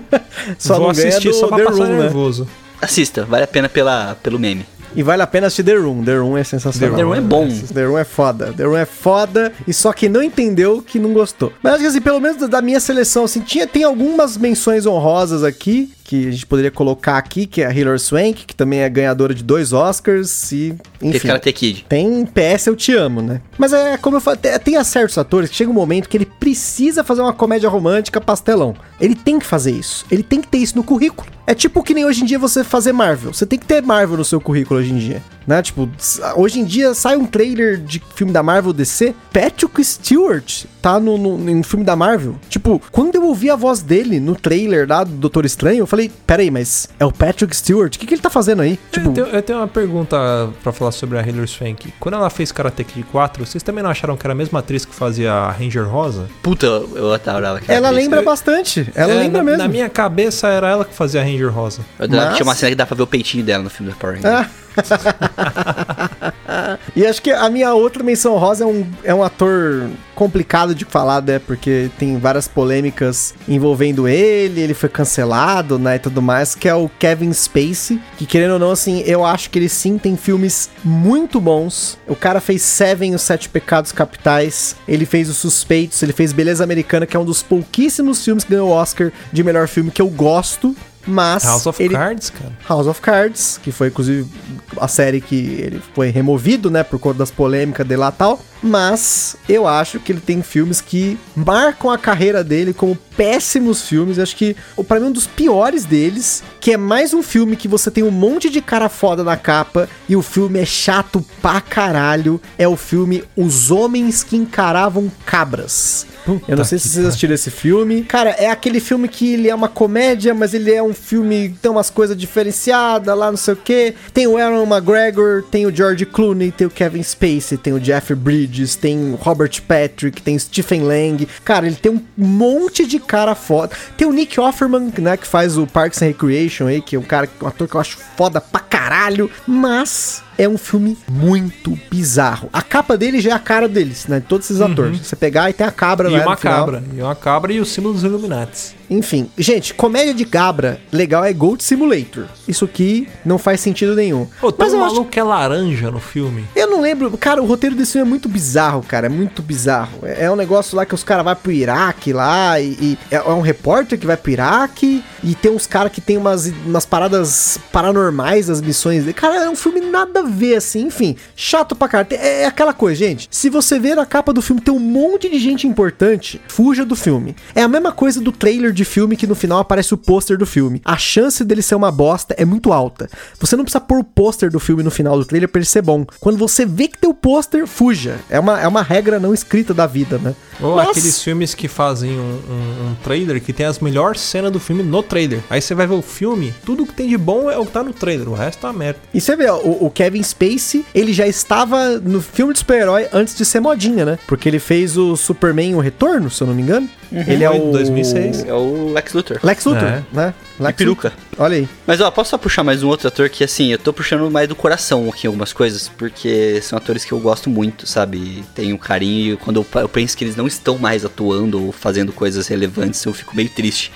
Só Vou não assistir do só pra The passar Room, né? nervoso. Assista, vale a pena pela, pelo meme. E vale a pena assistir The Room. The Room é sensacional. The Room é bom. The Room é foda. The Room é foda. E só quem não entendeu que não gostou. Mas acho que assim, pelo menos da minha seleção, assim, tinha, tem algumas menções honrosas aqui. Que a gente poderia colocar aqui, que é a Hilary Swank, que também é ganhadora de dois Oscars. E, Tem enfim. Karate Kid. Tem PS Eu Te Amo, né? Mas é como eu falei, tem- tem certos atores que chega um momento que ele precisa fazer uma comédia romântica pastelão. Ele tem que fazer isso. Ele tem que ter isso no currículo. É tipo que nem hoje em dia você fazer Marvel. Você tem que ter Marvel no seu currículo hoje em dia. Né? Tipo, hoje em dia sai um trailer de filme da Marvel DC. Patrick Stewart tá no, no, no filme da Marvel. Tipo, quando eu ouvi a voz dele no trailer lá do Doutor Estranho, eu falei: peraí, mas é o Patrick Stewart? O que, que ele tá fazendo aí? Tipo, eu, tenho, eu tenho uma pergunta pra falar sobre a Hilary Swank. Quando ela fez Karate Kid 4, vocês também não acharam que era a mesma atriz que fazia a Ranger Rosa? Puta, eu eu adorava aquela ela atriz. lembra bastante. Ela É, lembra na, mesmo. Na minha cabeça era ela que fazia a Ranger Rosa. Eu Mas- Tinha uma cena que dá pra ver o peitinho dela no filme da Power Rangers. Ah. e acho que a minha outra menção rosa é um, é um ator complicado de falar, né? Porque tem várias polêmicas envolvendo ele, ele foi cancelado, né? E tudo mais, que é o Kevin Spacey. Que querendo ou não, assim, eu acho que ele sim tem filmes muito bons. O cara fez Seven, Os Sete Pecados Capitais. Ele fez Os Suspeitos, ele fez Beleza Americana, que é um dos pouquíssimos filmes que ganhou o Oscar de melhor filme que eu gosto. Mas House of ele Cards, cara. House of Cards, que foi inclusive a série que ele foi removido, né, por conta das polêmicas dele lá e tal. Mas eu acho que ele tem filmes que marcam a carreira dele como péssimos filmes. Eu acho que, para mim, um dos piores deles, que é mais um filme que você tem um monte de cara foda na capa e o filme é chato pra caralho, é o filme Os Homens que Encaravam Cabras. Eu não sei se vocês assistiram esse filme. Cara, é aquele filme que ele é uma comédia, mas ele é um filme que tem umas coisas diferenciadas lá, não sei o que. Tem o Aaron McGregor, tem o George Clooney, tem o Kevin Spacey, tem o Jeff Bridges, tem o Robert Patrick, tem Stephen Lang. Cara, ele tem um monte de cara foda. Tem o Nick Offerman, né, que faz o Parks and Recreation aí, que é um cara, um ator que eu acho foda pra caralho, mas é um filme muito bizarro. A capa dele já é a cara deles, né? Todos esses atores. Você pegar e tem a cabra E lá uma no final. cabra. E uma cabra e o símbolo dos Illuminati. Enfim, gente, comédia de cabra legal é Gold Simulator. Isso aqui não faz sentido nenhum. Pô, tem Mas um maluco que é laranja no filme. eu não lembro, cara, o roteiro desse filme é muito bizarro, cara, é muito bizarro. É é um negócio lá que os caras vão pro Iraque lá, e, e é é um repórter que vai pro Iraque, e tem uns caras que tem umas, umas paradas paranormais das missões dele. Cara, é um filme nada a ver, assim, enfim, chato pra caralho. É, é aquela coisa, gente, se você ver a capa do filme tem um monte de gente importante, fuja do filme. É a mesma coisa do trailer de filme que no final aparece o pôster do filme. A chance dele ser uma bosta é muito alta. Você não precisa pôr o pôster do filme no final do trailer pra ele ser bom. Quando você vê que tem o pôster, fuja. É uma, é uma regra não escrita da vida, né? Ou Mas- aqueles filmes que fazem um, um- um trailer que tem as melhores cenas do filme no trailer. Aí você vai ver o filme, tudo que tem de bom é o que tá no trailer, o resto tá merda. E você vê, ó, o, o Kevin Spacey, ele já estava no filme de super-herói antes de ser modinha, né? Porque ele fez o Superman O Retorno, se eu não me engano. Ele é o... 2006. É o Lex Luthor. Lex Luthor, É. né? Lex peruca. Luthor. Olha aí. Mas ó, posso só puxar mais um outro ator que assim, eu tô puxando mais do coração aqui algumas coisas, porque são atores que eu gosto muito, sabe? Tenho um carinho, e quando eu, eu penso que eles não estão mais atuando ou fazendo coisas relevantes, eu fico meio triste.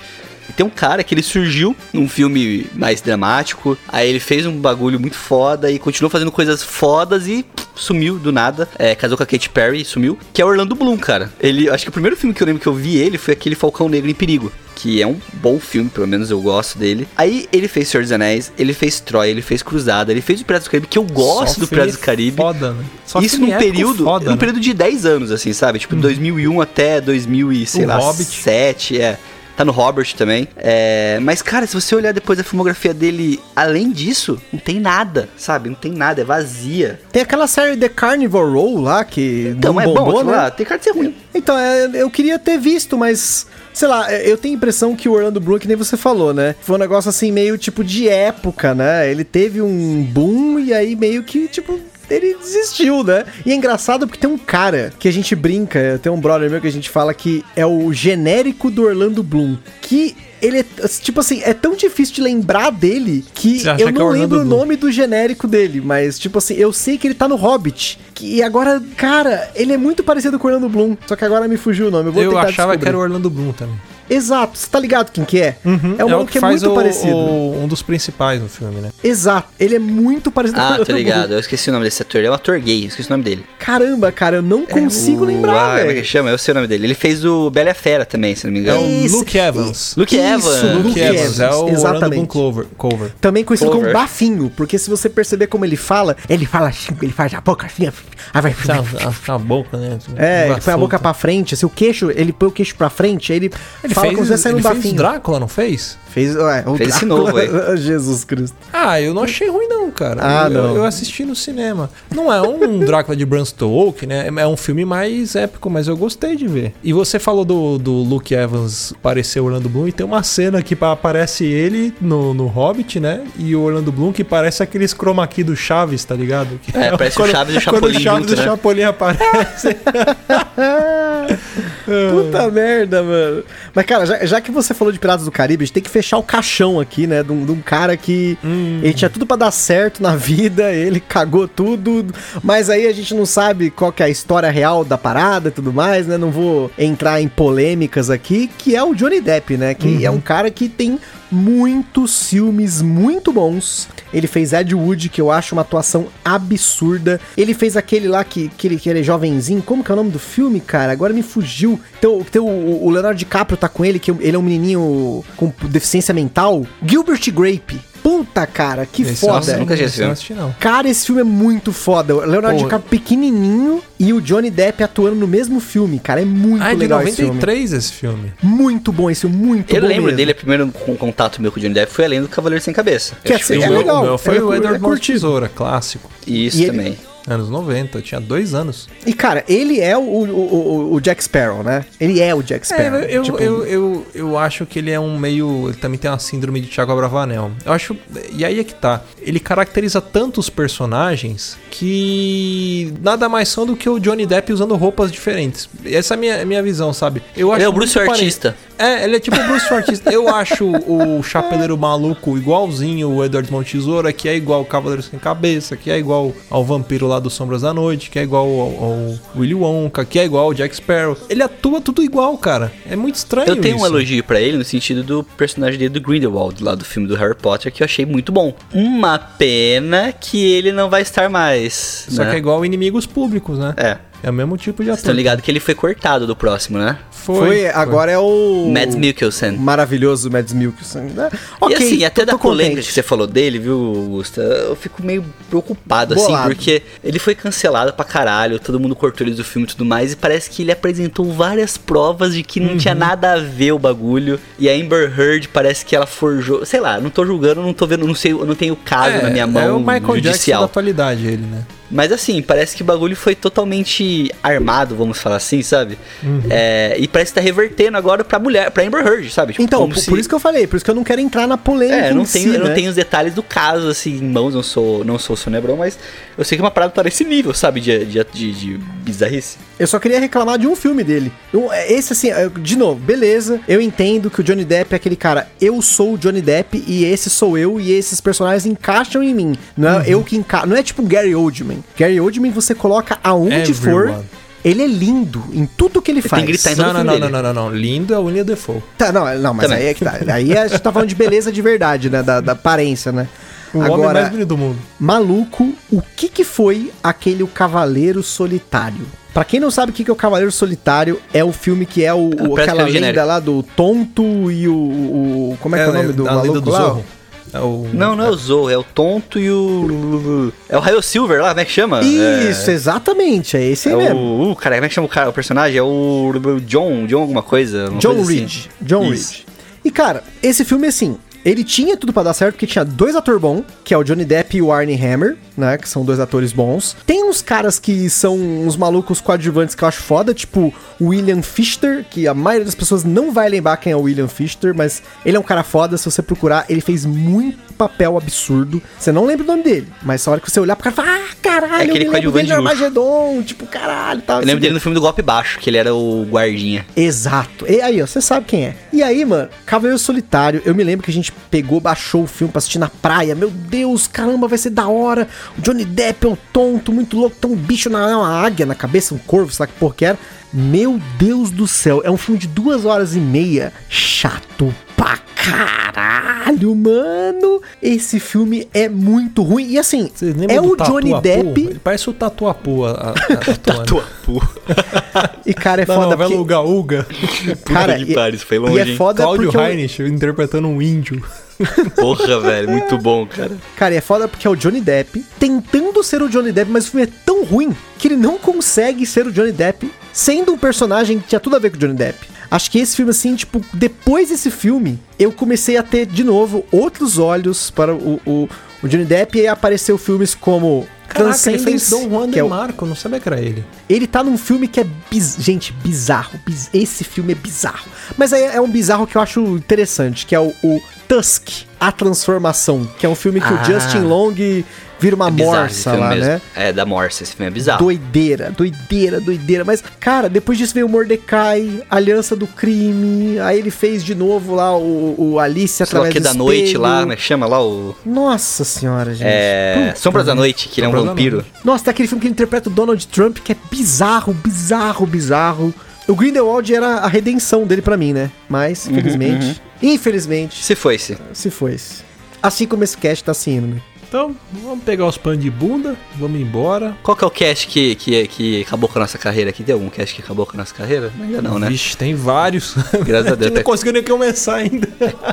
E tem um cara que ele surgiu num filme mais dramático, aí ele fez um bagulho muito foda e continuou fazendo coisas fodas e sumiu do nada. É, casou com a Katy Perry e sumiu. Que é o Orlando Bloom, cara. Ele, acho que o primeiro filme que eu lembro que eu vi ele foi aquele Falcão Negro em Perigo. Que é um bom filme, pelo menos eu gosto dele. Aí ele fez Senhor dos Anéis, ele fez Troy, ele fez Cruzada, ele fez o Piratas do Caribe, que eu gosto Só do Piratas do Caribe. Foda, né? Só Isso num período, foda, num né? período de 10 anos, assim, sabe? Tipo, 2001 até 2000 e, sei O lá, Hobbit. 7, é. Tá no Robert também. É, mas, cara, se você olhar depois a filmografia dele, além disso, não tem nada, sabe? Não tem nada, é vazia. Tem aquela série The Carnival Row lá, que Então, não é bom, bombou, aquilo né? lá, tem cara de ser ruim. Então, é, eu queria ter visto, mas. Sei lá, é, eu tenho a impressão que o Orlando Bloom, que nem você falou, né? Foi um negócio assim, meio tipo de época, né? Ele teve um boom e aí meio que, tipo. Ele desistiu, né? E é engraçado porque tem um cara que a gente brinca, tem um brother meu que a gente fala que é o genérico do Orlando Bloom. Que ele é, tipo assim, é tão difícil de lembrar dele que eu que é não o Orlando lembro o nome do genérico dele, mas tipo assim, eu sei que ele tá no Hobbit. Que, e agora, cara, ele é muito parecido com o Orlando Bloom. Só que agora me fugiu o nome. Eu vou Eu achava que descobrir. era o Orlando Bloom também. Exato, você tá ligado quem que é? é um maluco que é faz muito o- parecido. o- um dos principais no filme, né? Exato, ele é muito parecido com o Ah, tô ligado. Eu esqueci o nome desse ator. Ele é um ator gay, eu esqueci o nome dele. Caramba, cara, eu não consigo O- lembrar, ah, Como é que velho. chama? Eu sei o nome dele. Ele fez o Bela e a Fera também, se não me É engano. o Luke Evans. Luke Evans. Isso, Luke, Luke Evans, é o exatamente. Clover. cover. Também conhecido como Clover. bafinho, porque se você perceber como ele fala, ele fala assim, ele faz a boca assim, aí vai... Tá, a, a boca, né? É, ele põe a boca pra frente, assim, o queixo, ele põe o queixo pra frente, aí ele, Ele fala fez, como se estivesse saindo ele um fez. Drácula, não fez? Fez, ué, o Fez esse Drácula- novo aí. Jesus Cristo. Ah, eu não achei ruim não, cara. Ah, eu, não. Eu assisti no cinema. Não é um Drácula de Bram Stoker, né? É um filme mais épico, mas eu gostei de ver. E você falou do, do Luke Evans parecer o Orlando Bloom, e tem uma cena que pa- aparece ele no, no Hobbit, né? E o Orlando Bloom que parece aqueles chroma key do Chaves, tá ligado? Que É, parece o Chaves e o Quando o Chapolin Chaves junto, e o né? Chapolin aparece. Puta merda, mano. Mas, cara, já, já que você falou de Piratas do Caribe, a gente tem que fechar o caixão aqui, né? De um, de um cara que ele tinha tudo pra dar certo na vida, ele cagou tudo, mas aí a gente não sabe qual que é a história real da parada e tudo mais, né? Não vou entrar em polêmicas aqui, que é o Johnny Depp, né? Que é um cara que tem muitos filmes muito bons. Ele fez Ed Wood, que eu acho uma atuação absurda. Ele fez aquele lá que, que, ele, que ele é jovenzinho. Como que é o nome do filme, cara? Agora me fugiu. Então, tem o, o Leonardo DiCaprio tá com ele, que ele é um menininho com deficiência mental. Gilbert Grape. Puta, cara, que Esse foda. eu nunca assisti esse esse eu não assisti, não. Cara, esse filme é muito foda. O Leonardo Pô. DiCaprio pequenininho e o Johnny Depp atuando no mesmo filme, cara. É muito Ah, é de legal esse filme. 93 esse filme. Muito bom esse filme, muito Eu bom lembro mesmo. dele, o primeiro con- contato meu com o Johnny Depp foi além do Cavaleiro Sem Cabeça. Que é- é meu, legal. o meu foi É o cur- é Edward Mãos de. Tesoura, clássico. Isso E ele- também. Anos 90, eu tinha dois anos. E, cara, ele é o, o, o- o Jack Sparrow, né? Ele é o Jack É, Sparrow. eu, Tipo, eu, eu, eu acho que ele é um meio. Ele também tem uma síndrome de Thiago Abravanel. Eu acho. E aí é que tá. Ele caracteriza tantos personagens que nada mais são do que o Johnny Depp usando roupas diferentes. Essa é a minha, minha visão, sabe? Eu Ele é o Bruce artista. É, ele é tipo o Bruce o artista. Eu acho o Chapeleiro Maluco igualzinho o Edward Mão Tesoura, que é igual o Cavaleiro Sem Cabeça, que é igual ao Vampiro lá do Sombras da Noite, que é igual ao, ao Willy Wonka, que é igual ao Jack Sparrow. Ele atua tudo igual, cara. É muito estranho Eu tenho um isso. elogio pra ele no sentido do personagem dele do Grindelwald, lá do filme do Harry Potter, que eu achei muito bom. Uma pena que ele não vai estar mais. Só né? que é igual inimigos públicos, né? É. É o mesmo tipo de Vocês estão ator. ligados que ele foi cortado do próximo, né? foi, agora é o... Mads Mikkelsen. Maravilhoso Mads Mikkelsen. né? e Ok, assim, até tô- da tô polêmica contente. que você falou dele, viu, Augusta? Eu fico meio preocupado, assim, Bolado. porque ele foi cancelado pra caralho, todo mundo cortou ele do filme e tudo mais, e parece que ele apresentou várias provas de que não tinha Uhum. nada a ver o bagulho. E a Amber Heard parece que ela forjou. Sei lá, não tô julgando, não tô vendo, não sei, eu não tenho caso na minha mão É o Michael Jackson da judicial. atualidade, ele, né? Mas assim, parece que o bagulho foi totalmente armado, vamos falar assim, sabe? Uhum. É, e parece que tá revertendo agora pra mulher, pra Amber Heard, sabe? Tipo, Então, por, se- por isso que eu falei, por isso que eu não quero entrar na polêmica É, eu não tenho, si, eu não né? tenho os detalhes do caso, assim, em mãos, não sou, não sou Sonebron, mas eu sei que é uma parada tá nesse nível, sabe, de, de, de, de bizarrice. Eu só queria reclamar de um filme dele. Um- Esse, assim, eu- de novo, beleza. Eu entendo que o Johnny Depp é aquele cara. Eu sou o Johnny Depp e esse sou eu e esses personagens encaixam em mim. Não é eu que encaixo. Não é tipo Gary Oldman. Gary Oldman você coloca aonde for. Everyone. Ele é lindo em tudo que ele faz. tem que gritar em Não, todo não, filme não, dele. não, não, não, não. Lindo é o William Defoe. Tá, não, não, mas Também. aí é que tá. Aí a gente tá falando de beleza de verdade, né? Da, da aparência, né? O homem mais bonito do mundo. Maluco, o que que foi aquele O Cavaleiro Solitário? Pra quem não sabe o que que é o Cavaleiro Solitário, é o filme que é o, o- aquela é lenda genérico. lá do tonto e o, o- como é, que é o nome do a lenda maluco do lá? Zorro. É o... Não, não é o Zou, é o Tonto e o... É o Raio Silver lá, como é que chama? Isso, é... exatamente, é esse aí É mesmo. o, uh, cara, como é que chama o, cara, o personagem? É o John, John alguma coisa? uma John coisa assim. Reed. John Isso. Reed. E cara, esse filme assim, ele tinha tudo pra dar certo porque tinha dois atores bons, que é o Johnny Depp e o Arnie Hammer, né, que são dois atores bons. Tem uns caras que são uns malucos coadjuvantes que eu acho foda, tipo William Fichter, que a maioria das pessoas não vai lembrar quem é o William Fichter, mas ele é um cara foda, se você procurar, ele fez muito papel absurdo. Você não lembra o nome dele, mas a hora que você olhar pro cara, fala, ah, caralho, É aquele eu me lembro de. Armagedon, tipo, caralho, tal. Eu lembro dele no filme do Golpe Baixo, que ele era o guardinha. Exato. E aí, ó, você sabe quem é. E aí, mano, Cavaleiro Solitário, eu me lembro que a gente pegou, baixou o filme pra assistir na praia. Meu Deus, caramba, vai ser da hora. O Johnny Depp é um tonto, muito louco, tem um bicho na uma águia na cabeça, um corvo, sei lá que porra que era. Meu Deus do céu, é um filme de duas horas e meia. Chato pra caralho, mano. Esse filme é muito ruim. E assim, Vocês lembram é o Johnny Tatuapu? Depp. Ele parece o Tatuapu a, a, a, atuando. E cara, é Da foda novela porque... Uga Uga. Cara, e, pariu, isso foi e longe, é hein? foda Cláudio porque... Heinrich interpretando um índio. Porra, velho, muito bom, cara. Cara, e é foda porque é o Johnny Depp tentando ser o Johnny Depp, mas o filme é tão ruim que ele não consegue ser o Johnny Depp sendo um personagem que tinha tudo a ver com o Johnny Depp. Acho que esse filme, assim, tipo, depois desse filme, eu comecei a ter de novo outros olhos para o, o, o Johnny Depp e aí apareceu filmes como Caraca, ele fez Dom Juan que é o- Marco, não sabia que era ele. ele tá num filme que é, biz... gente, bizarro. Biz- Esse filme é bizarro. Mas aí é um bizarro que eu acho interessante, que é o, o Tusk, A Transformação, que é um filme que Ah. o Justin Long vira uma É morsa lá, mesmo. né? É, da morsa, esse filme é bizarro. Doideira, doideira, doideira. Mas, cara, depois disso veio o Mordecai, Aliança do Crime. Aí ele fez de novo lá o, o Alice Sei lá através que do da noite espelho. lá, como é que chama lá o. Nossa senhora, gente. É. Puta Sombras da merda. Noite, que ele é um da vampiro. Nossa, tem aquele filme que ele interpreta o Donald Trump, que é bizarro, bizarro, bizarro. O Grindelwald era a redenção dele pra mim, né? Mas, Uhum, infelizmente, infelizmente, Se foi-se. se foi. Assim como esse cast tá se indo, né? Então, vamos pegar os panos de bunda, vamos embora. Qual que é o cast que, que, que acabou com a nossa carreira aqui? Tem algum cast que acabou com a nossa carreira? Ainda não, né? Vixe, tem vários. Graças a gente Deus. não conseguiu nem começar ainda.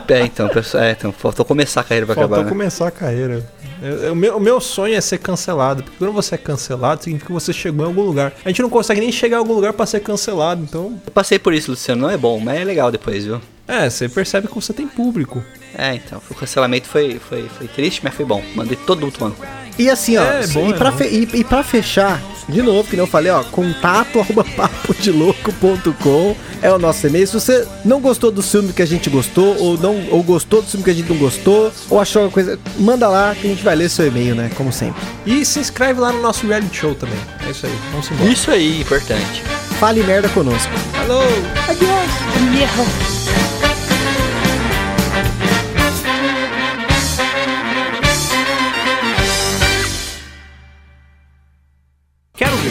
É, então, pessoal, é, então, faltou começar a carreira pra Faltou acabar, né? começar a carreira. Eu- eu- O meu, o meu sonho é ser cancelado. Porque quando você é cancelado, significa que você chegou em algum lugar. A gente não consegue nem chegar em algum lugar pra ser cancelado. Então, Eu passei por isso, Luciano. Não é bom, mas é legal depois, viu? é, você percebe que você tem público. É, então. O cancelamento foi, foi, foi triste, mas foi bom. Mandei todo mundo tomando. E assim, ó, É, bom, e, é pra fe- e, e pra fechar, de novo, que nem eu falei, ó, contato arroba papodelouco.com é o nosso e-mail. Se você não gostou do filme que a gente gostou, ou não ou gostou do filme que a gente não gostou, ou achou uma coisa, manda lá que a gente vai ler seu e-mail, né? Como sempre. E se inscreve lá no nosso reality show também. É isso aí. Vamos embora. Isso aí, importante. Fale merda conosco. Alô! Quer ouvir